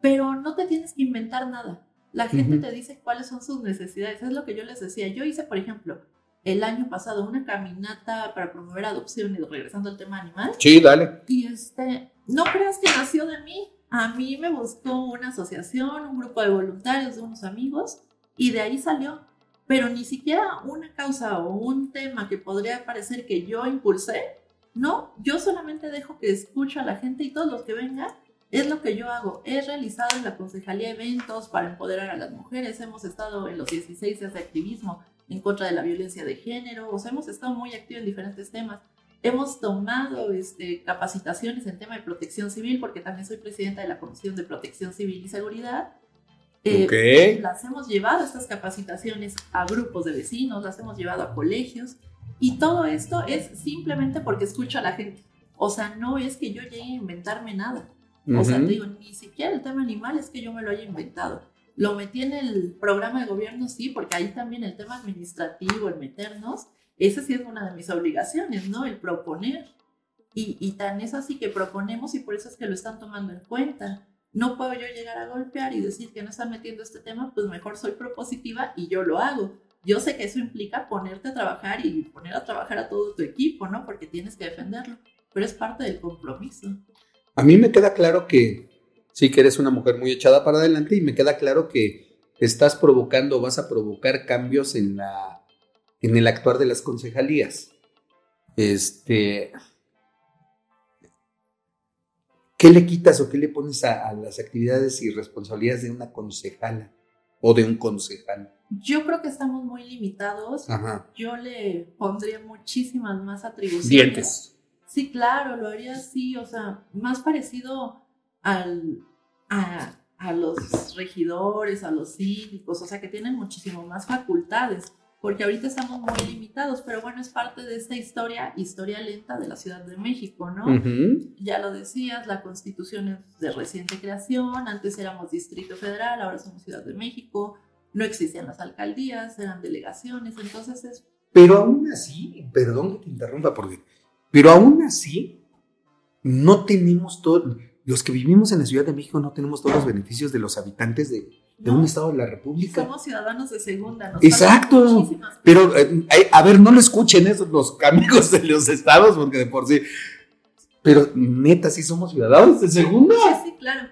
Pero no te tienes que inventar nada. La gente te dice cuáles son sus necesidades. Es lo que yo les decía. Yo hice, por ejemplo, el año pasado una caminata para promover adopción y regresando al tema animal. Sí, dale. Y este, no creas que nació de mí. A mí me buscó una asociación, un grupo de voluntarios, de unos amigos, y de ahí salió pero ni siquiera una causa o un tema que podría parecer que yo impulsé, no, yo solamente dejo que escuche a la gente y todos los que vengan, es lo que yo hago. He realizado en la concejalía eventos para empoderar a las mujeres, hemos estado en los 16 de activismo en contra de la violencia de género, o sea, hemos estado muy activos en diferentes temas. Hemos tomado este, capacitaciones en tema de protección civil, porque también soy presidenta de la Comisión de Protección Civil y Seguridad, eh, las hemos llevado estas capacitaciones a grupos de vecinos, las hemos llevado a colegios y todo esto es simplemente porque escucho a la gente. O sea, no es que yo llegue a inventarme nada. O sea, te digo, ni siquiera el tema animal es que yo me lo haya inventado. Lo metí en el programa de gobierno, sí, porque ahí también el tema administrativo, el meternos, esa sí es una de mis obligaciones, ¿no? El proponer. Y, y tan es así que proponemos y por eso es que lo están tomando en cuenta no puedo yo llegar a golpear y decir que no están metiendo este tema, pues mejor soy propositiva y yo lo hago. Yo sé que eso implica ponerte a trabajar y poner a trabajar a todo tu equipo, ¿no? Porque tienes que defenderlo, pero es parte del compromiso. A mí me queda claro que Sí, que eres una mujer muy echada para adelante y me queda claro que estás provocando, vas a provocar cambios en la en el actuar de las concejalías. Este, ¿qué le quitas o qué le pones a, a las actividades y responsabilidades de una concejala o de un concejal? Yo creo que estamos muy limitados. Ajá. Yo le pondría muchísimas más atribuciones. Dientes. Sí, claro, lo haría así, o sea, más parecido al, a, a los regidores, a los síndicos, o sea, que tienen muchísimo más facultades, porque ahorita estamos muy limitados, pero bueno, es parte de esta historia, historia lenta de la Ciudad de México, ¿no? Ya lo decías, la constitución es de reciente creación, antes éramos Distrito Federal, ahora somos Ciudad de México, no existían las alcaldías, eran delegaciones, entonces es Pero aún así, perdón que te interrumpa, porque, pero aún así, no tenemos todo, los que vivimos en la Ciudad de México no tenemos todos los beneficios de los habitantes de, de No. un estado de la República. Somos ciudadanos de segunda. Nos Exacto. Pero, eh, a ver, no lo escuchen esos los amigos de los estados, porque de por sí. Pero neta, sí somos ciudadanos de segunda. cosas. Sí, claro.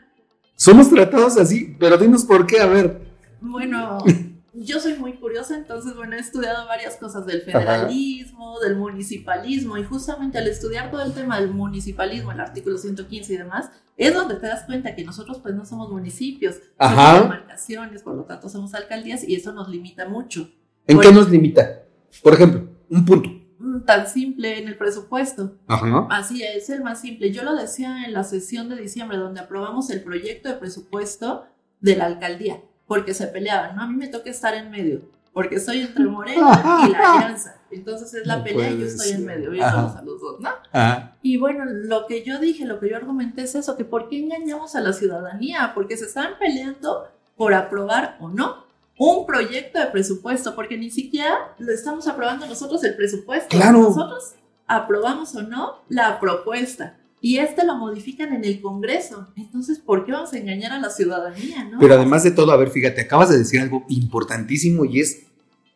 Somos tratados así, pero dinos por qué, a ver. Bueno, (laughs) yo soy muy curiosa, entonces, bueno, he estudiado varias cosas del federalismo, del municipalismo, y justamente al estudiar todo el tema del municipalismo, el artículo 115 y demás, es donde te das cuenta que nosotros pues no somos municipios, Ajá. somos demarcaciones, por lo tanto somos alcaldías, y eso nos limita mucho. ¿En qué nos limita? Por ejemplo, un punto. Mm, Tan simple en el presupuesto. Ajá. Así es, el más simple. Yo lo decía en la sesión de diciembre, donde aprobamos el proyecto de presupuesto de la alcaldía, porque se peleaban, ¿no? A mí me toca estar en medio, porque soy entre (laughs) Morena y la Alianza. Entonces es la No pelea y yo estoy en medio, viéndolos Ajá. a los dos, ¿no? Ajá. Y bueno, lo que yo dije, lo que yo argumenté es eso, que ¿por qué engañamos a la ciudadanía? Porque se están peleando por aprobar o no un proyecto de presupuesto, porque ni siquiera lo estamos aprobando nosotros el presupuesto. Claro. Nosotros aprobamos o no la propuesta. Y este lo modifican en el Congreso. Entonces, ¿por qué vamos a engañar a la ciudadanía, no? Pero además de todo, a ver, fíjate, acabas de decir algo importantísimo y es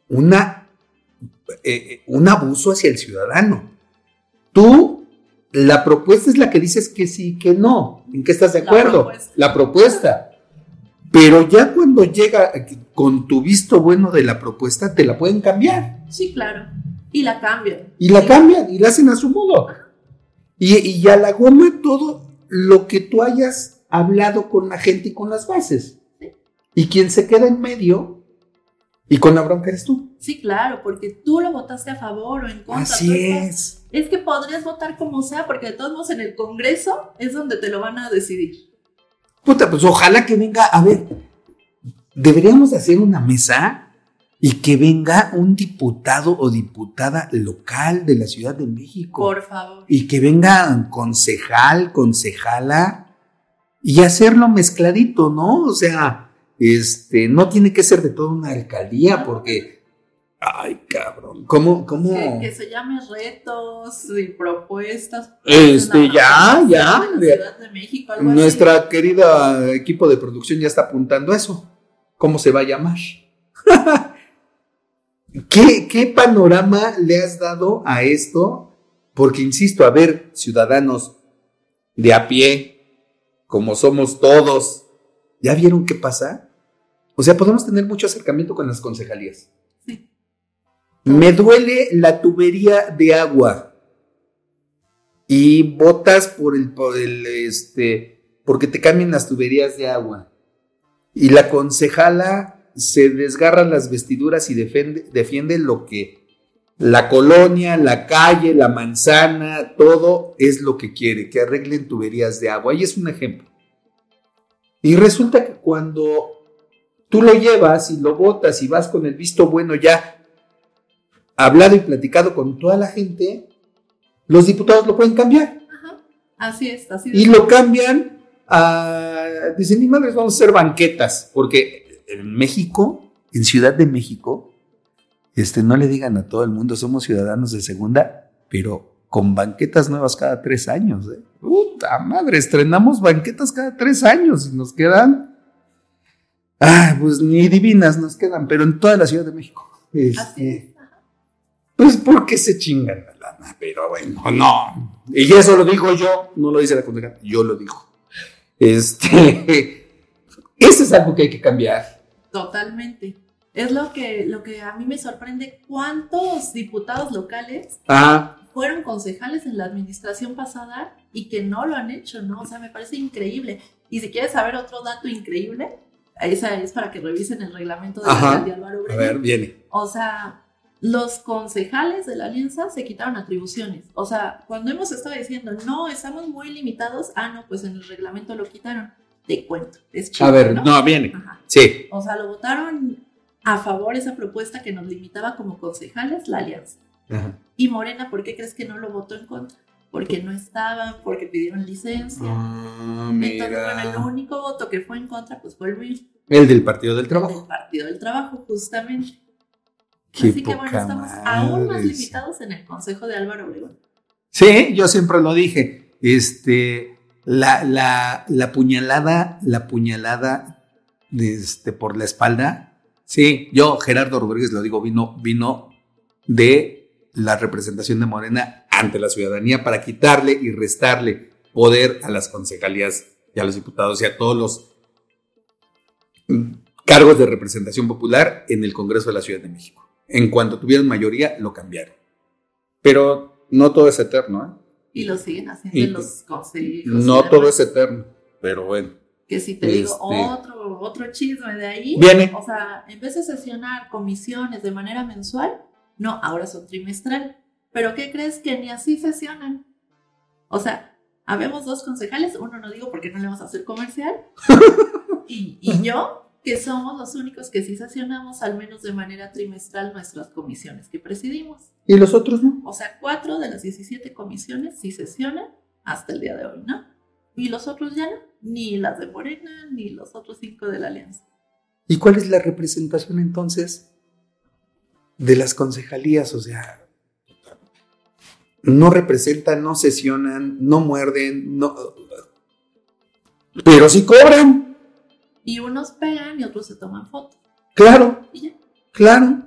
una, eh, eh, un abuso hacia el ciudadano. Tú, la propuesta es la que dices que sí, que no. ¿En qué estás de La acuerdo? propuesta. La propuesta. Pero ya cuando llega con tu visto bueno de la propuesta, te la pueden cambiar. Sí, claro. Y la cambian. Y la cambian y la hacen a su modo. Y, y a la goma todo lo que tú hayas hablado con la gente y con las bases. Sí. Y quien se queda en medio y con la bronca eres tú. Sí, claro, porque tú lo votaste a favor o en contra. Así estás- es. Es que podrías votar como sea, porque de todos modos en el Congreso es donde te lo van a decidir. Puta, pues ojalá que venga, a ver, deberíamos de hacer una mesa y que venga un diputado o diputada local de la Ciudad de México. Por favor. y que venga concejal, concejala y hacerlo mezcladito, ¿no? O sea, este, no tiene que ser de toda una alcaldía porque, ay, cabrón, ¿cómo, cómo? Que, que se llame retos y propuestas. Este, ya, ya, de la Ciudad de México, algo así. Nuestra querida equipo de producción ya está apuntando a eso. ¿Cómo se va a llamar? (laughs) ¿Qué, ¿Qué panorama le has dado a esto? Porque, insisto, a ver, ciudadanos de a pie, como somos todos, ¿ya vieron qué pasa? O sea, podemos tener mucho acercamiento con las concejalías. Sí. Me duele la tubería de agua. Y votas por el, por el, este, porque te cambien las tuberías de agua. Y la concejala se desgarra las vestiduras y defiende, defiende lo que la colonia, la calle, la manzana, todo es lo que quiere, que arreglen tuberías de agua. Y es un ejemplo. Y resulta que cuando tú lo llevas y lo votas y vas con el visto bueno ya hablado y platicado con toda la gente, los diputados lo pueden cambiar. Ajá. Así es, así es. Y lo cambian a... Dicen, ni madres, vamos a hacer banquetas. Porque en México, en Ciudad de México, este, no le digan a todo el mundo, somos ciudadanos de segunda, pero con banquetas nuevas cada tres años. ¿eh? Puta madre, estrenamos banquetas cada tres años y nos quedan... Ah, pues ni divinas nos quedan, pero en toda la Ciudad de México. Así Este, pues porque se chingan la lana, pero bueno, no. Y eso lo digo yo, no lo dice la concejal, yo lo digo. Este, (laughs) eso es algo que hay que cambiar. Totalmente. Es lo que, lo que a mí me sorprende, cuántos diputados locales fueron concejales en la administración pasada y que no lo han hecho, ¿no? O sea, me parece increíble. Y si quieres saber otro dato increíble, esa es para que revisen el reglamento de la alcaldía Álvaro a ver, viene. O sea, los concejales de la alianza se quitaron atribuciones. O sea, cuando hemos estado diciendo, no, estamos muy limitados, ah, no, pues en el reglamento lo quitaron. Te cuento, es chido, A ver, ¿no? no, viene. Ajá. Sí. O sea, lo votaron a favor esa propuesta que nos limitaba como concejales la alianza. Ajá. Y Morena, ¿por qué crees que no lo votó en contra? Porque no estaban, porque pidieron licencia. Ah, Entonces, bueno, el único voto que fue en contra, pues fue el mío, El del Partido del el Trabajo. del Partido del Trabajo, justamente. Qué Así que bueno, estamos aún más limitados en el Consejo de Álvaro Obregón. Sí, yo siempre lo dije. Este, la, la, la puñalada, la puñalada este, por la espalda. Sí, yo, Gerardo Rodríguez, lo digo, vino, vino de la representación de Morena ante la ciudadanía para quitarle y restarle poder a las concejalías y a los diputados y a todos los cargos de representación popular en el Congreso de la Ciudad de México. En cuanto tuvieron mayoría, lo cambiaron. Pero no todo es eterno, ¿eh? Y lo siguen haciendo Y- los consejos. No todo es eterno, pero bueno. Que si te digo Este- otro, otro chisme de ahí. Viene. O sea, en vez de sesionar comisiones de manera mensual, no, ahora son trimestral. Pero ¿qué crees que ni así sesionan? O sea, habemos dos concejales, uno no digo porque no le vamos a hacer comercial, (laughs) y, y yo, que somos los únicos que sí sesionamos al menos de manera trimestral nuestras comisiones que presidimos. ¿Y los otros no? O sea, cuatro de las 17 comisiones sí sesionan hasta el día de hoy, ¿no? Y los otros ya no, ni las de Morena, ni los otros cinco de la Alianza. ¿Y cuál es la representación entonces de las concejalías? O sea, no representan, no sesionan, no muerden, no. Pero sí cobran. Y unos pegan y otros se toman fotos. Claro, Y ya. claro.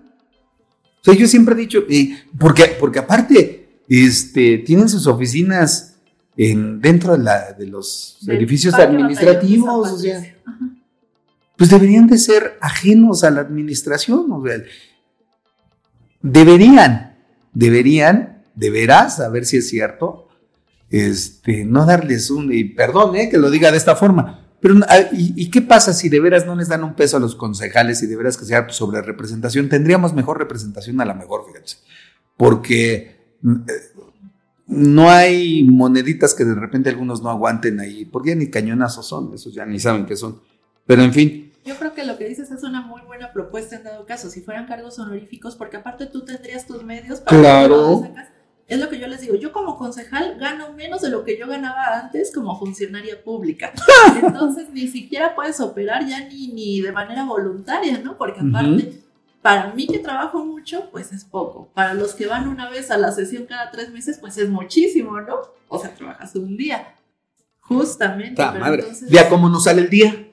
O sea, yo siempre he dicho, eh, porque, porque aparte, este, tienen sus oficinas en, dentro de, la, de los Del edificios administrativos, o sea. Ajá. pues deberían de ser ajenos a la administración, o sea, deberían, deberían, de veras, a ver si es cierto, este, no darles un, y perdón, eh, que lo diga de esta forma, pero, ah, ¿y, y qué pasa si de veras no les dan un peso a los concejales y de veras que sea sobre representación? Tendríamos mejor representación a la mejor, fíjense, porque mm, eh, no hay moneditas que de repente algunos no aguanten ahí, porque ya ni cañonazos son, esos ya ni saben qué son. Pero en fin, Yo creo que lo que dices es una muy buena propuesta en dado caso, si fueran cargos honoríficos, porque aparte tú tendrías tus medios para Claro. que. Es lo que yo les digo, yo como concejal gano menos de lo que yo ganaba antes como funcionaria pública. (laughs) Entonces ni siquiera puedes operar ya ni, ni de manera voluntaria, ¿no? Porque aparte, para mí que trabajo mucho, pues es poco. Para los que van una vez a la sesión cada tres meses, pues es muchísimo, ¿no? O sea, trabajas un día. Justamente. Ta pero madre, entonces- ya cómo nos sale el día.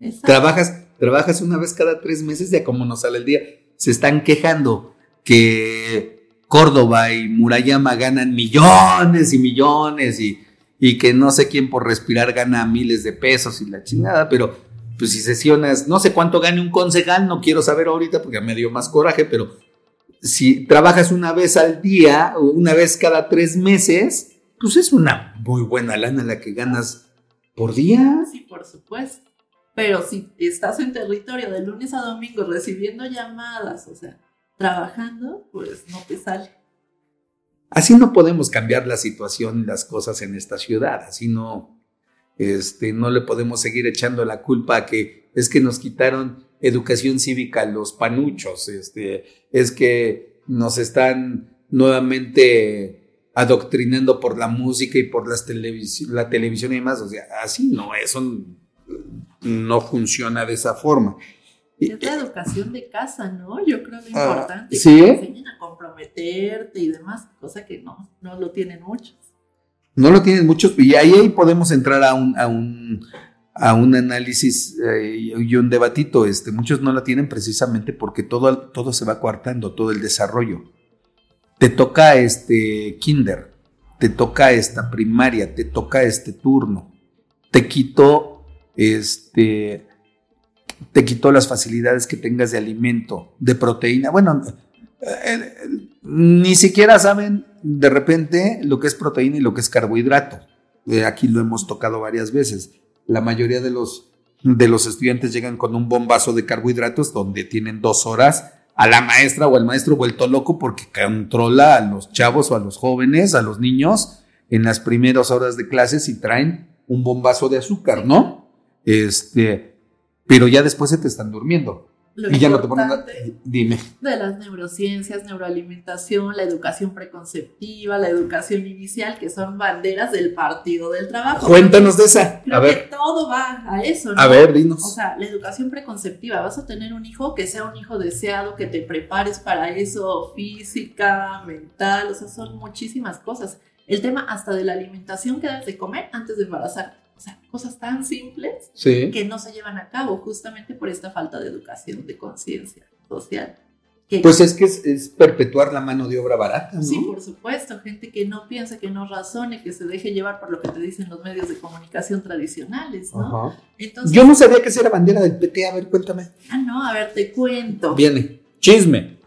Exacto. Trabajas, trabajas una vez cada tres meses, ya cómo nos sale el día. Se están quejando que Córdoba y Murayama ganan millones y millones y, y que no sé quién por respirar gana miles de pesos y la chingada, pero pues si sesionas, no sé cuánto gane un concejal, no quiero saber ahorita porque me dio más coraje, pero si trabajas una vez al día una vez cada tres meses, pues es una muy buena lana la que ganas por día. Sí, por supuesto. Pero si estás en territorio de lunes a domingo recibiendo llamadas, o sea, trabajando, pues no te sale. Así no podemos cambiar la situación y las cosas en esta ciudad, así no, este, no le podemos seguir echando la culpa a que es que nos quitaron educación cívica los panuchos, este, es que nos están nuevamente adoctrinando por la música y por las televis- la televisión y demás, o sea, así no, eso no funciona de esa forma. Es la educación de casa, ¿no? Yo creo que es Ah, importante ¿sí? que te enseñen a comprometerte y demás, cosa que no, no lo tienen muchos. No lo tienen muchos, y ahí, ahí podemos entrar a un, a un, a un análisis eh, y un debatito. Este, muchos no lo tienen precisamente porque todo, todo se va coartando, todo el desarrollo. Te toca este kinder, te toca esta primaria, te toca este turno. te quitó, este, te quitó las facilidades que tengas de alimento, de proteína. Bueno, eh, ni siquiera saben de repente lo que es proteína y lo que es carbohidrato. Eh, aquí lo hemos tocado varias veces. La mayoría de los, de los estudiantes llegan con un bombazo de carbohidratos donde tienen dos horas a la maestra o al maestro vuelto loco porque controla a los chavos o a los jóvenes, a los niños en las primeras horas de clases y traen un bombazo de azúcar, ¿no? Este, pero ya después se te están durmiendo. Lo y ya no te ponen Dime. de las neurociencias, neuroalimentación, la educación preconceptiva, la educación inicial, que son banderas del partido del trabajo. Cuéntanos de esa. Creo A que ver, todo va a eso, ¿no? a ver, O dinos. sea, la educación preconceptiva, vas a tener un hijo que sea un hijo deseado, que te prepares para eso, física, mental, o sea, son muchísimas cosas. El tema hasta de la alimentación que debes de comer antes de embarazar. O sea, cosas tan simples Sí. que no se llevan a cabo justamente por esta falta de educación, de conciencia social. Que- Pues es que es, es perpetuar la mano de obra barata, ¿no? Sí, por supuesto, gente que no piensa, que no razone, que se deje llevar por lo que te dicen los medios de comunicación tradicionales, ¿no? Entonces, Yo no sabía que esa era bandera del PT. A ver, cuéntame. ah, no, a ver, te cuento. Viene. Chisme.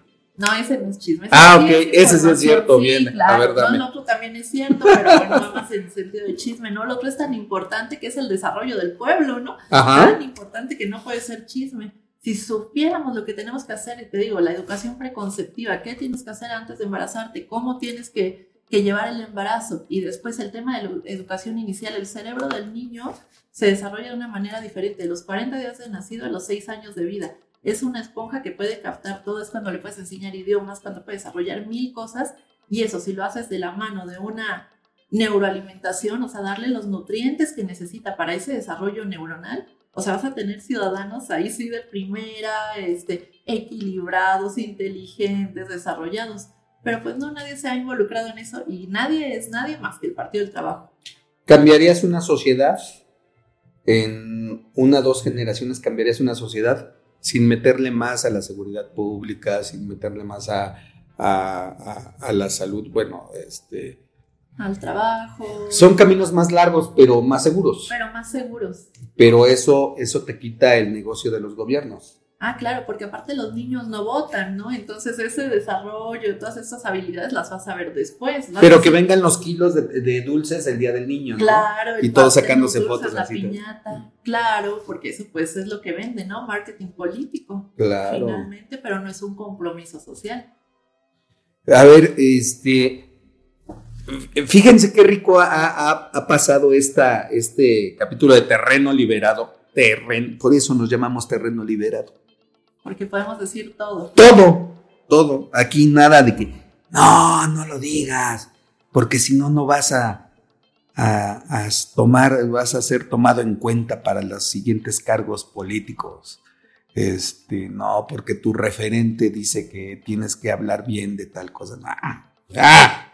No, ese no es chisme. ese Ah, sí ok, es ese sí es cierto, sí, bien. A Claro, ver, dame. No, el otro también es cierto, pero bueno, nada más en el sentido de chisme, ¿no? El otro es tan importante que es el desarrollo del pueblo, ¿no? Ajá. Tan importante que no puede ser chisme. Si supiéramos lo que tenemos que hacer, y te digo, la educación preconceptiva, qué tienes que hacer antes de embarazarte, cómo tienes que, que llevar el embarazo y después el tema de la educación inicial, el cerebro del niño se desarrolla de una manera diferente, de los 40 días de nacido a los 6 años de vida. Es una esponja que puede captar todo, es cuando le puedes enseñar idiomas, cuando puede desarrollar mil cosas y eso si lo haces de la mano de una neuroalimentación, o sea, darle los nutrientes que necesita para ese desarrollo neuronal, o sea, vas a tener ciudadanos ahí sí de primera, este, equilibrados, inteligentes, desarrollados. Pero pues no, nadie se ha involucrado en eso y nadie es nadie más que el Partido del Trabajo. ¿Cambiarías una sociedad? En una o dos generaciones cambiarías una sociedad sin meterle más a la seguridad pública, sin meterle más a, a- a- a la salud. Bueno, este, Al trabajo. son caminos más largos, pero más seguros. Pero más seguros. Pero eso, eso te quita el negocio de los gobiernos. Ah, claro, porque aparte los niños no votan, ¿no? Entonces ese desarrollo, todas esas habilidades las vas a ver después. ¿no? Pero que vengan los kilos de, de dulces el día del niño, ¿no? Claro, Y todos sacándose dulces, fotos la así piñata. Claro, porque eso pues es lo que vende, ¿no? Marketing político, Claro. finalmente, pero no es un compromiso social. A ver, este. Fíjense qué rico ha, ha- ha pasado esta, este capítulo de terreno liberado. Terreno, por eso nos llamamos terreno liberado. Porque podemos decir todo. Todo, todo. Aquí nada de que, no, no lo digas, porque si no, no vas a, a, a tomar, vas a ser tomado en cuenta para los siguientes cargos políticos. Este, no, porque tu referente dice que tienes que hablar bien de tal cosa. Ah, ah.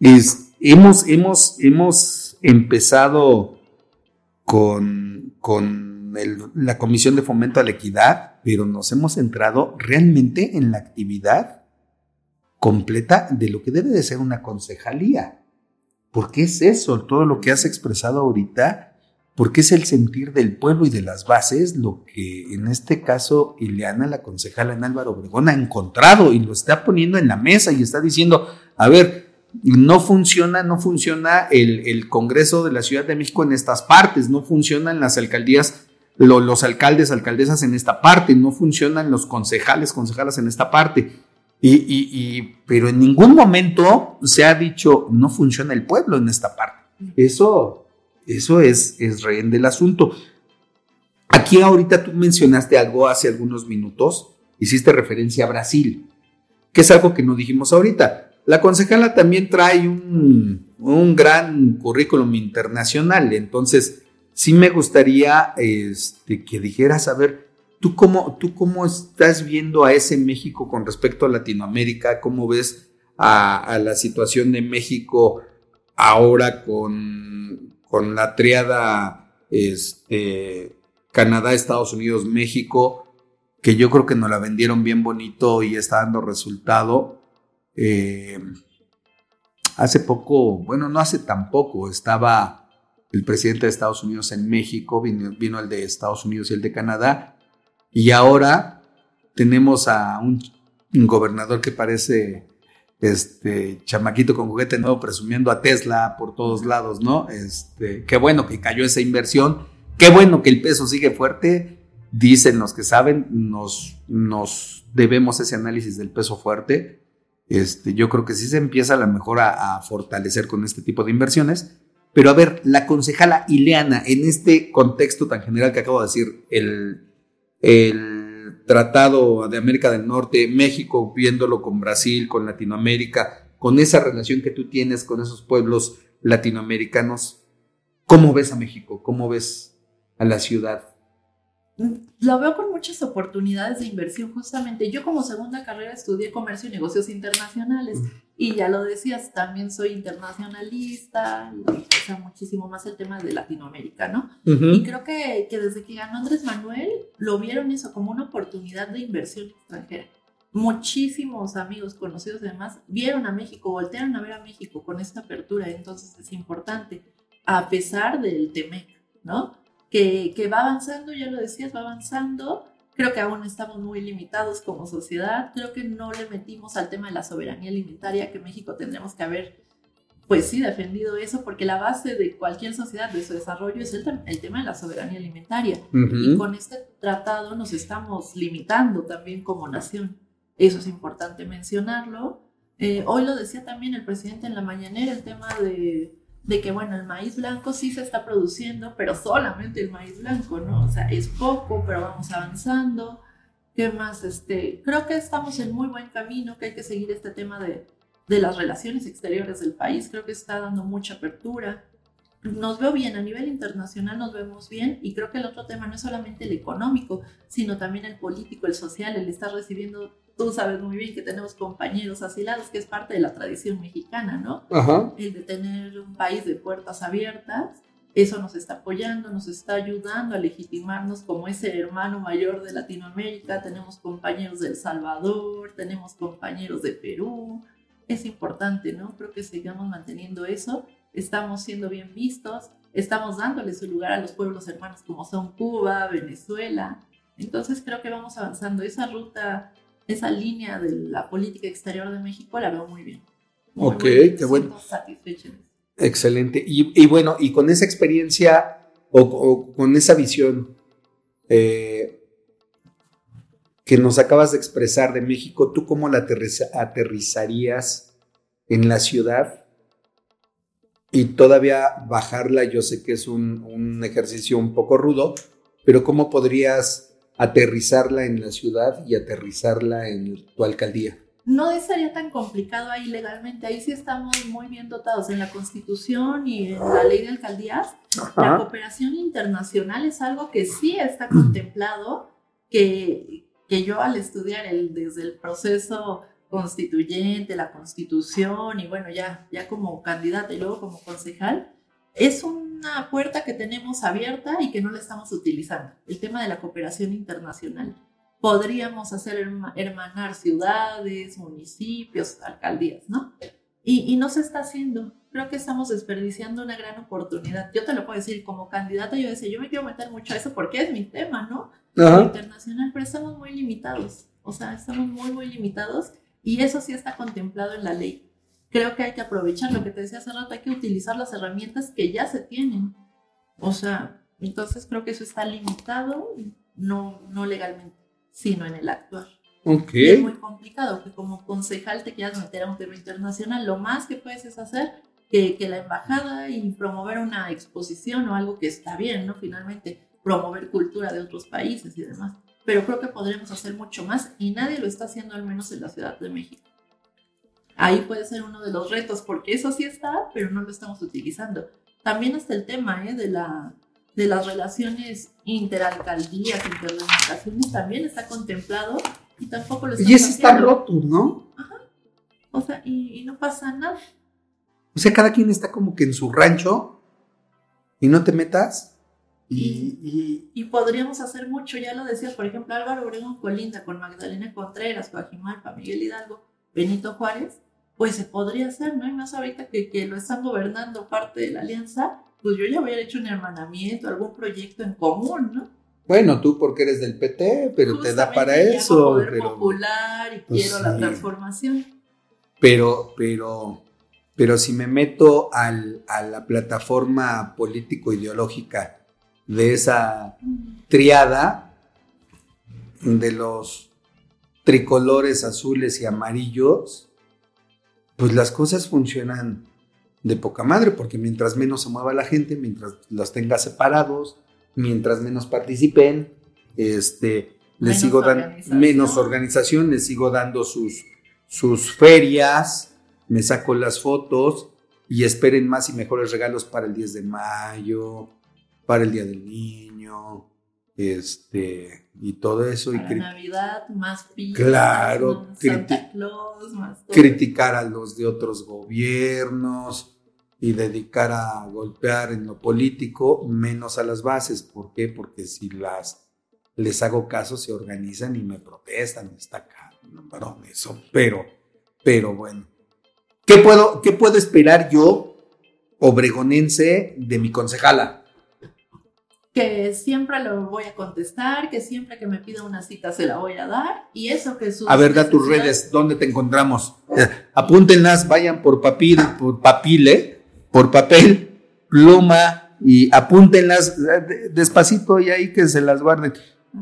Es- hemos, hemos, hemos empezado con, con la Comisión de Fomento a la Equidad, pero nos hemos centrado realmente en la actividad completa de lo que debe de ser una concejalía. Porque es eso, todo lo que has expresado ahorita, porque es el sentir del pueblo y de las bases lo que en este caso Ileana, la concejala en Álvaro Obregón, ha encontrado y lo está poniendo en la mesa y está diciendo, a ver, no funciona, no funciona el, el Congreso de la Ciudad de México en estas partes, no funcionan las alcaldías, lo- los alcaldes, alcaldesas en esta parte, no funcionan los concejales, concejalas en esta parte. Y- y- pero en ningún momento se ha dicho, no funciona el pueblo en esta parte. Eso, eso es, es rehén del asunto. Aquí ahorita tú mencionaste algo hace algunos minutos, hiciste referencia a Brasil, que es algo que no dijimos ahorita. La concejala también trae un, un gran currículum internacional, entonces sí me gustaría este, que dijeras, a ver, ¿tú cómo, ¿tú cómo estás viendo a ese México con respecto a Latinoamérica? ¿Cómo ves a, la situación de México ahora con, con la triada este, Canadá, Estados Unidos, México? que yo creo que nos la vendieron bien bonito y está dando resultado. Eh, hace poco, bueno, no hace tan poco, estaba el presidente de Estados Unidos en México, vino, vino el de Estados Unidos y el de Canadá, y ahora tenemos a un, gobernador que parece este chamaquito con juguete nuevo presumiendo a Tesla por todos lados, ¿no? Este, qué bueno que cayó esa inversión, qué bueno que el peso sigue fuerte, dicen los que saben, nos, nos debemos ese análisis del peso fuerte. Este, yo creo que sí se empieza a lo mejor a fortalecer con este tipo de inversiones. Pero a ver, la concejala Ileana, en este contexto tan general que acabo de decir, el, el Tratado de América del Norte, México viéndolo con Brasil, con Latinoamérica, con esa relación que tú tienes con esos pueblos latinoamericanos, ¿cómo ves a México? ¿Cómo ves a la ciudad? Lo veo con muchas oportunidades de inversión justamente. Yo como segunda carrera estudié comercio y negocios internacionales y ya lo decías, también soy internacionalista, y me interesa muchísimo más el tema de Latinoamérica, ¿no? Y creo que, que desde que ganó Andrés Manuel lo vieron eso como una oportunidad de inversión extranjera. Muchísimos amigos conocidos además vieron a México, voltearon a ver a México con esta apertura, entonces es importante, a pesar del TEMEC, ¿no? Que, que va avanzando, ya lo decías, va avanzando, Creo que aún estamos muy limitados como sociedad. Creo que no le metimos al tema de la soberanía alimentaria, que México tendremos que haber, pues sí, defendido eso, porque la base de cualquier sociedad, de su desarrollo, es el, el tema de la soberanía alimentaria. Y con este tratado nos estamos limitando también como nación. Eso es importante mencionarlo. Eh, hoy lo decía también el presidente en la mañanera, el tema de, de que, bueno, el maíz blanco sí se está produciendo, pero solamente el maíz blanco, ¿no? O sea, es poco, pero vamos avanzando. ¿Qué más? Este, creo que estamos en muy buen camino, que hay que seguir este tema de, de las relaciones exteriores del país. Creo que está dando mucha apertura. Nos veo bien, a nivel internacional nos vemos bien y creo que el otro tema no es solamente el económico, sino también el político, el social, el estar recibiendo, tú sabes muy bien que tenemos compañeros asilados, que es parte de la tradición mexicana, ¿no? Ajá. el de tener un país de puertas abiertas, eso nos está apoyando, nos está ayudando a legitimarnos como ese hermano mayor de Latinoamérica. Tenemos compañeros de El Salvador, tenemos compañeros de Perú. Es importante, ¿no? Creo que sigamos manteniendo eso. Estamos siendo bien vistos, estamos dándole su lugar a los pueblos hermanos como son Cuba, Venezuela. Entonces creo que vamos avanzando. Esa ruta, esa línea de la política exterior de México la veo muy bien. Muy, Ok, bien. qué bueno. satisfecha. Excelente. Y, y bueno, y con esa experiencia o, o con esa visión eh, que nos acabas de expresar de México, ¿tú cómo la aterriza- aterrizarías en la ciudad? Y todavía bajarla, yo sé que es un, un ejercicio un poco rudo, pero ¿cómo podrías aterrizarla en la ciudad y aterrizarla en tu alcaldía? No sería tan complicado ahí legalmente. Ahí sí estamos muy bien dotados en la Constitución y en la ley de alcaldías. La cooperación internacional es algo que sí está contemplado, que, que yo al estudiar el, desde el proceso constituyente, la constitución y bueno, ya, ya como candidata y luego como concejal, es una puerta que tenemos abierta y que no la estamos utilizando. El tema de la cooperación internacional. Podríamos hacer herma- hermanar ciudades, municipios, alcaldías, ¿no? Y, y no se está haciendo. Creo que estamos desperdiciando una gran oportunidad. Yo te lo puedo decir, como candidata, yo decía, yo me quiero meter mucho a eso porque es mi tema, ¿no? Ajá. internacional, pero estamos muy limitados. O sea, estamos muy, muy limitados y eso sí está contemplado en la ley. Creo que hay que aprovechar lo que te decía hace rato, hay que utilizar las herramientas que ya se tienen. O sea, entonces creo que eso está limitado, no, no legalmente, sino en el actuar. Ok. Y es muy complicado que como concejal te quieras meter a un tema internacional. Lo más que puedes es hacer que, que la embajada y promover una exposición o algo que está bien, ¿no? Finalmente, promover cultura de otros países y demás. Pero creo que podremos hacer mucho más y nadie lo está haciendo, al menos en la Ciudad de México. Ahí puede ser uno de los retos, porque eso sí está, pero no lo estamos utilizando. También está el tema ¿eh? de, la, de las relaciones interalcaldías, interdemarcaciones, también está contemplado y tampoco lo estamos Y ese está roto, ¿no? O sea, y, y no pasa nada. O sea, cada quien está como que en su rancho y no te metas. Y, y- Y podríamos hacer mucho, ya lo decías, por ejemplo, Álvaro Obregón colinda con Magdalena Contreras, Coajimalpa, Miguel Hidalgo, Benito Juárez, pues se podría hacer, ¿no? Y más ahorita que, que lo están gobernando parte de la alianza, pues yo ya hubiera hecho un hermanamiento, algún proyecto en común, ¿no? Bueno, tú porque eres del PT, pero te da para eso. poder pero, popular y pues quiero la transformación. pero, pero, pero si me meto al- a la plataforma político-ideológica de esa triada de los tricolores azules y amarillos, pues las cosas funcionan de poca madre, porque mientras menos se mueva la gente, mientras los tenga separados, mientras menos participen, este, les Menos sigo dando menos organización, les sigo dando sus, sus ferias, me saco las fotos y esperen más y mejores regalos para el 10 de mayo, para el Día del Niño, este, y todo eso, y Para Navidad, más Claro, más Santa Claus, más todo. criticar a los de otros gobiernos y dedicar a golpear en lo político menos a las bases. ¿Por qué? Porque si las les hago caso se organizan y me protestan, está acá, no, perdón, eso, pero, pero bueno. ¿Qué puedo, qué puedo esperar yo, obregonense, de mi concejala? Que siempre lo voy a contestar, que siempre que me pida una cita se la voy a dar. Y eso que sus A ver, da tus redes, ¿dónde te encontramos? Eh, apúntenlas, vayan por papel, por papile, por papel, pluma y apúntenlas eh, de- despacito y ahí que se las guarden.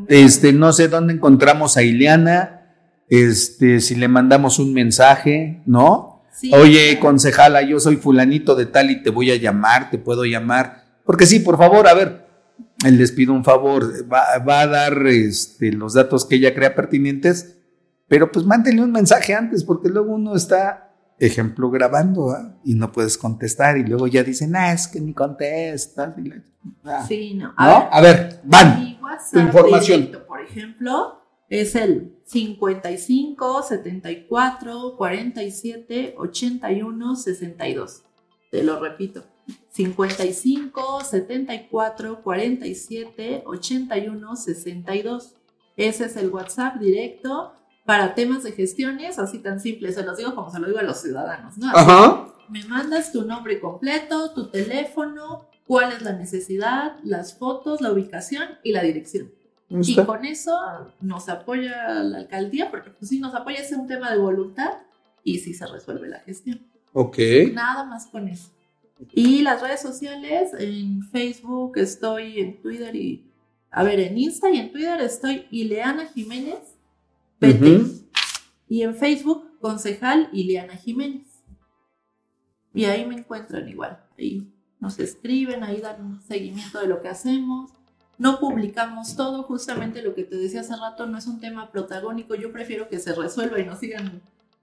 Este, no sé dónde encontramos a Ileana, este, si le mandamos un mensaje, ¿no? Sí, Oye, claro. concejala, yo soy fulanito de tal y te voy a llamar, te puedo llamar. Porque sí, por favor, a ver, eh, les pido un favor, va, va a dar este, los datos que ella crea pertinentes, pero pues mándenle un mensaje antes, porque luego uno está, ejemplo, grabando ¿ah? y no puedes contestar y luego ya dicen, ah, es que ni contestas. y la- ah. Sí, no. ¿No? A ver, A ver, van. Mi WhatsApp tu información. directo, por ejemplo, es el 55 74 47 81 62. Te lo repito. 55 74 47 81 62. Ese es el WhatsApp directo para temas de gestiones, así tan simple. Se los digo como se lo digo a los ciudadanos, ¿no? Ajá. me mandas tu nombre completo, tu teléfono, cuál es la necesidad, las fotos, la ubicación y la dirección. Y con eso nos apoya la alcaldía, porque pues sí nos apoya, es un tema de voluntad y sí se resuelve la gestión. Ok. Nada más con eso. Y las redes sociales, en Facebook estoy, en Twitter y, a ver, en Insta y en Twitter estoy Ileana Jiménez, PT. Y en Facebook, concejal Ileana Jiménez. Y ahí me encuentran igual. Ahí nos escriben, ahí dan un seguimiento de lo que hacemos. No publicamos todo, justamente lo que te decía hace rato, no es un tema protagónico. Yo prefiero que se resuelva y nos sigan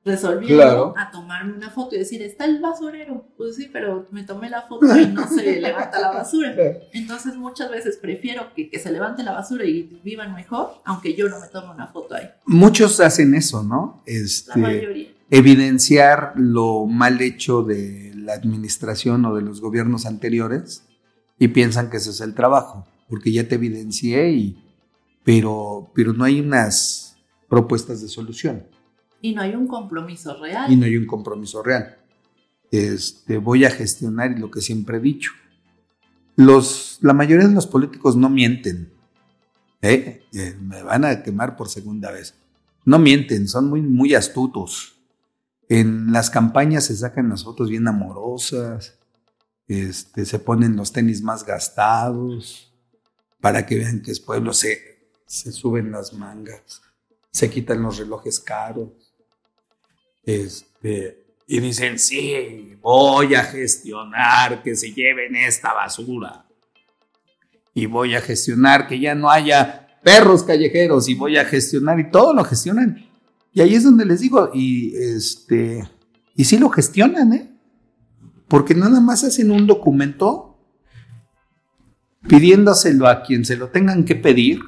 resolviendo Claro. a tomarme una foto y decir, está el basurero. Pues sí, pero me tomé la foto y no se (laughs) levanta la basura. Entonces muchas veces prefiero que, que se levante la basura y vivan mejor, aunque yo no me tome una foto ahí. Muchos hacen eso, ¿no? La Este, mayoría. evidenciar lo mal hecho de la administración o de los gobiernos anteriores y piensan que ese es el trabajo, porque ya te evidencié y pero pero no hay unas propuestas de solución Y no hay un compromiso real. y no hay un compromiso real. Este, voy a gestionar lo que siempre he dicho. Los, la mayoría de los políticos no mienten. ¿eh? Eh, me van a quemar por segunda vez. No mienten, son muy, muy astutos. En las campañas se sacan las fotos bien amorosas, este, se ponen los tenis más gastados para que vean que es pueblo, se, se suben las mangas, se quitan los relojes caros. Este, y dicen, sí, voy a gestionar que se lleven esta basura. Y voy a gestionar que ya no haya perros callejeros y voy a gestionar y todo lo gestionan. Y ahí es donde les digo, y este, y sí lo gestionan, ¿eh? Porque nada más hacen un documento pidiéndoselo a quien se lo tengan que pedir,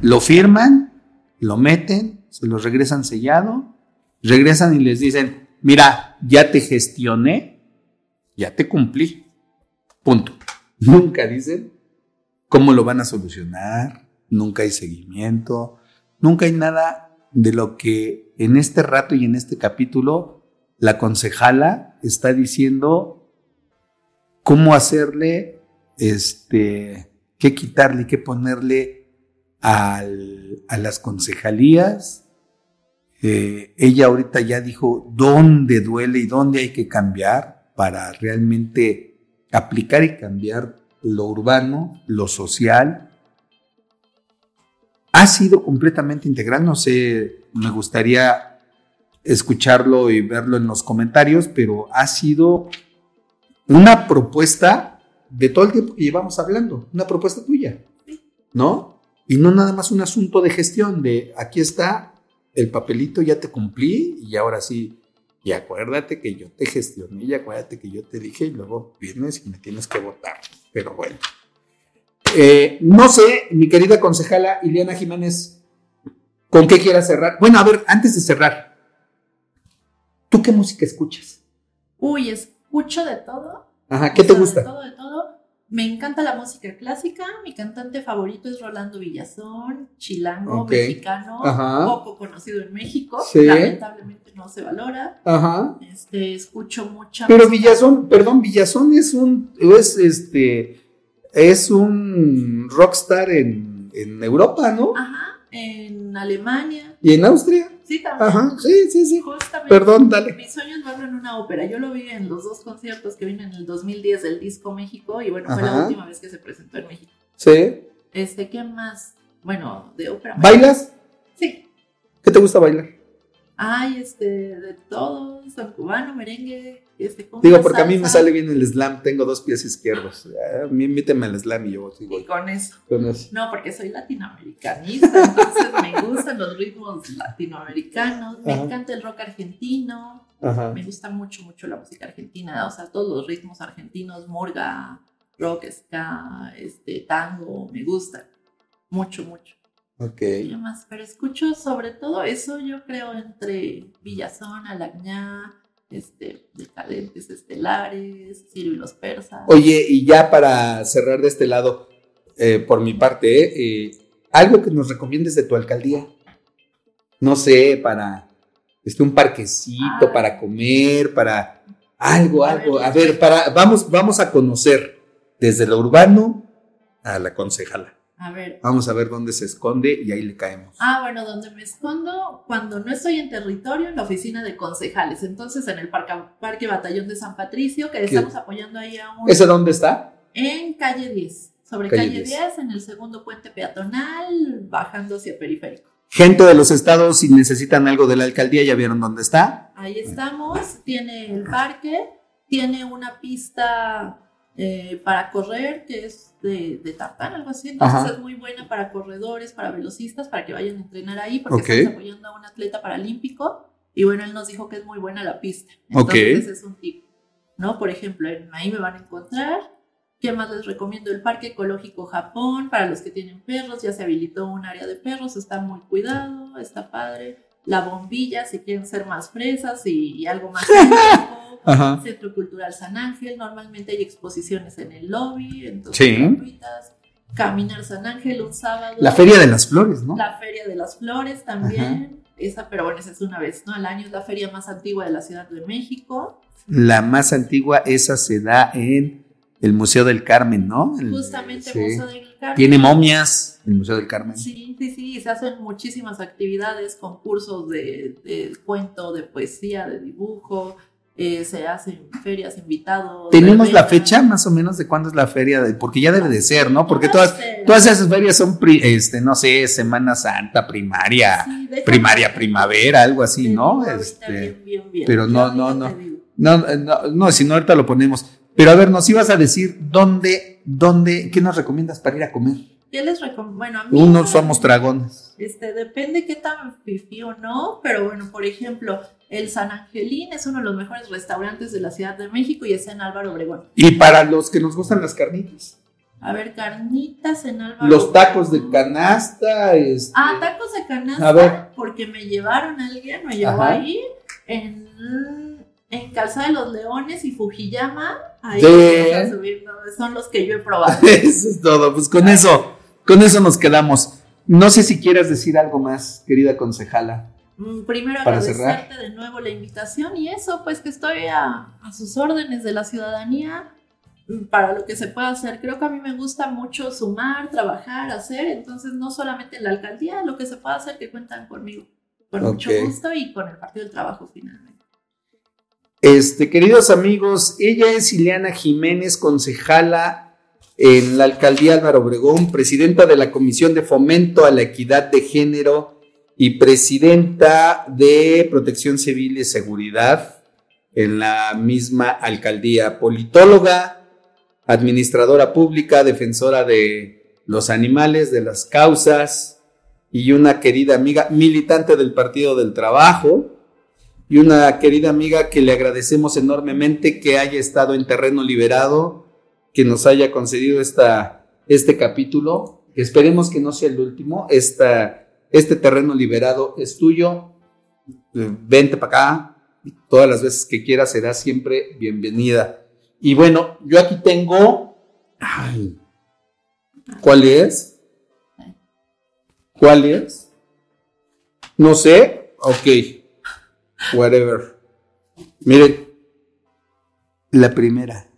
lo firman, lo meten, se lo regresan sellado, regresan y les dicen, mira, ya te gestioné, ya te cumplí, punto. (laughs) Nunca dicen cómo lo van a solucionar, nunca hay seguimiento, nunca hay nada de lo que en este rato y en este capítulo la concejala está diciendo cómo hacerle, este, qué quitarle, qué ponerle a las concejalías. Eh, ella ahorita ya dijo dónde duele y dónde hay que cambiar para realmente aplicar y cambiar lo urbano, lo social. Ha sido completamente integral, no sé, me gustaría escucharlo y verlo en los comentarios, pero ha sido una propuesta de todo el tiempo que llevamos hablando, una propuesta tuya, ¿no? Y no nada más un asunto de gestión, de aquí está el papelito, ya te cumplí y ahora sí, y acuérdate que yo te gestioné y acuérdate que yo te dije y luego vienes y me tienes que votar. Pero bueno. Eh, no sé, mi querida concejala Ileana Jiménez, ¿con qué quieras cerrar? Bueno, a ver, antes de cerrar, ¿tú qué música escuchas? Uy, escucho de todo. Ajá, ¿qué te gusta? De todo, de todo. Me encanta la música clásica. Mi cantante favorito es Rolando Villazón, chilango, mexicano, Ajá. poco conocido en México. Sí. Lamentablemente no se valora. Ajá. Este, escucho mucha Pero música- Villazón, perdón, Villazón es un, es este, es un rockstar en, en Europa, ¿no? Ajá, en Alemania. Y en Austria. Sí, también. Ajá, sí, sí, sí. Justamente. Perdón, dale. Mi sueño es verlo en una ópera. Yo lo vi en los dos conciertos que vino en el 2010 del Disco México y bueno, fue la última vez que se presentó en México. Sí. Este, ¿qué más? Bueno, de ópera. ¿Bailas? Sí. ¿Qué te gusta bailar? Ay, este, de todo, son cubano, merengue, este, Digo, porque a mí me sale bien el slam, tengo dos pies izquierdos. A mí invíteme al slam y yo sigo Y con eso. con eso. No, porque soy latinoamericanista, entonces me gustan los ritmos latinoamericanos, me encanta el rock argentino, Ajá. me gusta mucho, mucho la música argentina, o sea, todos los ritmos argentinos, murga, rock, ska, este, tango, me gustan, mucho, mucho. Ok. Pero escucho sobre todo eso, yo creo, entre Villazón, Alagñá, este, Decadentes Estelares, Ciro y los Persas. Oye, y ya para cerrar de este lado, eh, por mi parte, eh, eh, algo que nos recomiendes de tu alcaldía. No sé, para este, un parquecito, Ah. para comer, para algo, algo. A ver, para, vamos, vamos a conocer desde lo urbano a la concejala. A ver. Vamos a ver dónde se esconde y ahí le caemos. Ah, bueno, donde me escondo cuando no estoy en territorio, en la oficina de concejales. Entonces, en el Parque, Parque Batallón de San Patricio, que estamos apoyando ahí a un... ¿Ese dónde está? En calle 10. Sobre Calle calle, 10. 10. en el segundo puente peatonal, bajando hacia periférico. Gente de los estados, si necesitan algo de la alcaldía, ya vieron dónde está. Ahí estamos, tiene el parque, tiene una pista eh, para correr que es de, de tartán, algo así. Entonces Ajá. es muy buena para corredores, para velocistas, para que vayan a entrenar ahí, porque Ok. estamos apoyando a un atleta paralímpico. Y bueno, él nos dijo que es muy buena la pista. Entonces ese es un tip. ¿No? Por ejemplo, ahí me van a encontrar. ¿Qué más les recomiendo? El Parque Ecológico Japón, para los que tienen perros, ya se habilitó un área de perros, está muy cuidado, está padre. La bombilla, si quieren ser más fresas y, y algo más. (laughs) Ajá. Centro Cultural San Ángel, normalmente hay exposiciones en el lobby, entonces Sí. gratuitas. Caminar San Ángel un sábado. La Feria de las Flores, ¿no? La Feria de las Flores también. Esa, pero bueno, esa es una vez, ¿no? Al año es la feria más antigua de la Ciudad de México. La más antigua, esa se da en el Museo del Carmen, ¿no? El- Justamente sí. Museo del Carmen. Tiene momias, el Museo del Carmen. Sí, sí, sí, y se hacen muchísimas actividades, concursos de, de cuento, de poesía, de dibujo, eh, se hacen ferias, invitados. ¿Tenemos la fecha más o menos de cuándo es la feria? De, porque ya debe de ser, ¿no? Porque No todas, sé. todas esas ferias son, pri- este, no sé, Semana Santa, primaria, Sí, primaria, primavera, algo así, ¿no? Este, bien, bien, bien. pero no, Yo no, no. te digo. no, no, no, si no, ahorita lo ponemos. Pero a ver, nos ibas a decir dónde, dónde, ¿qué nos recomiendas para ir a comer? ¿Qué les recomiendo? Bueno, a mí. Unos somos dragones. Este, depende qué tan fifí o no, pero bueno, por ejemplo, el San Angelín es uno de los mejores restaurantes de la Ciudad de México y está en Álvaro Obregón. Y para los que nos gustan las carnitas. A ver, carnitas en Álvaro Los tacos de canasta, este, Ah, tacos de canasta. A ver. Porque me llevaron alguien, me llevó Ajá. ahí en, en Calzada de los Leones y Fujiyama. Ahí De- vamos a subir, ¿no? son los que yo he probado. (laughs) Eso es todo. Pues con eso, con eso nos quedamos. No sé si quieras decir algo más, querida concejala. Mm, Primero Para agradecerte de nuevo la invitación y eso, pues que estoy a, a sus órdenes de la ciudadanía. para lo que se pueda hacer. Creo que a mí me gusta mucho sumar, trabajar, hacer, entonces no solamente en la alcaldía, lo que se pueda hacer que cuentan conmigo, con mucho Ok. gusto y con el Partido del Trabajo finalmente. Este, queridos amigos, ella es Ileana Jiménez, concejala en la alcaldía Álvaro Obregón, presidenta de la Comisión de Fomento a la Equidad de Género y presidenta de Protección Civil y Seguridad en la misma alcaldía, politóloga, administradora pública, defensora de los animales, de las causas y una querida amiga militante del Partido del Trabajo y una querida amiga que le agradecemos enormemente que haya estado en terreno liberado, que nos haya concedido esta, este capítulo, esperemos que no sea el último, esta, este terreno liberado es tuyo, Eh, vente para acá, todas las veces que quieras será siempre bienvenida. Y bueno, yo aquí tengo, ay, ¿cuál es? ¿Cuál es? No sé, ok whatever. Miren, la primera,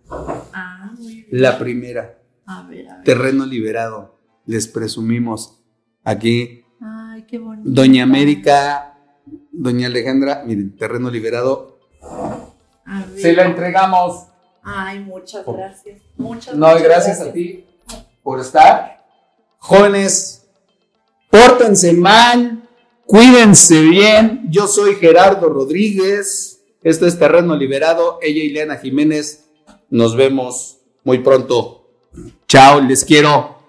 Ah, muy bien. la primera, A ver, a ver. terreno liberado, les presumimos aquí, qué bonito. Doña América, Doña Alejandra, miren, terreno liberado, se la entregamos. Ay, muchas Por- gracias. Muchas, No, muchas gracias a ti por estar. Jóvenes, pórtense mal, cuídense bien. Yo soy Gerardo Rodríguez. Esto es Terreno Liberado. Ella y Leana Jiménez. Nos vemos muy pronto. Chao, les quiero.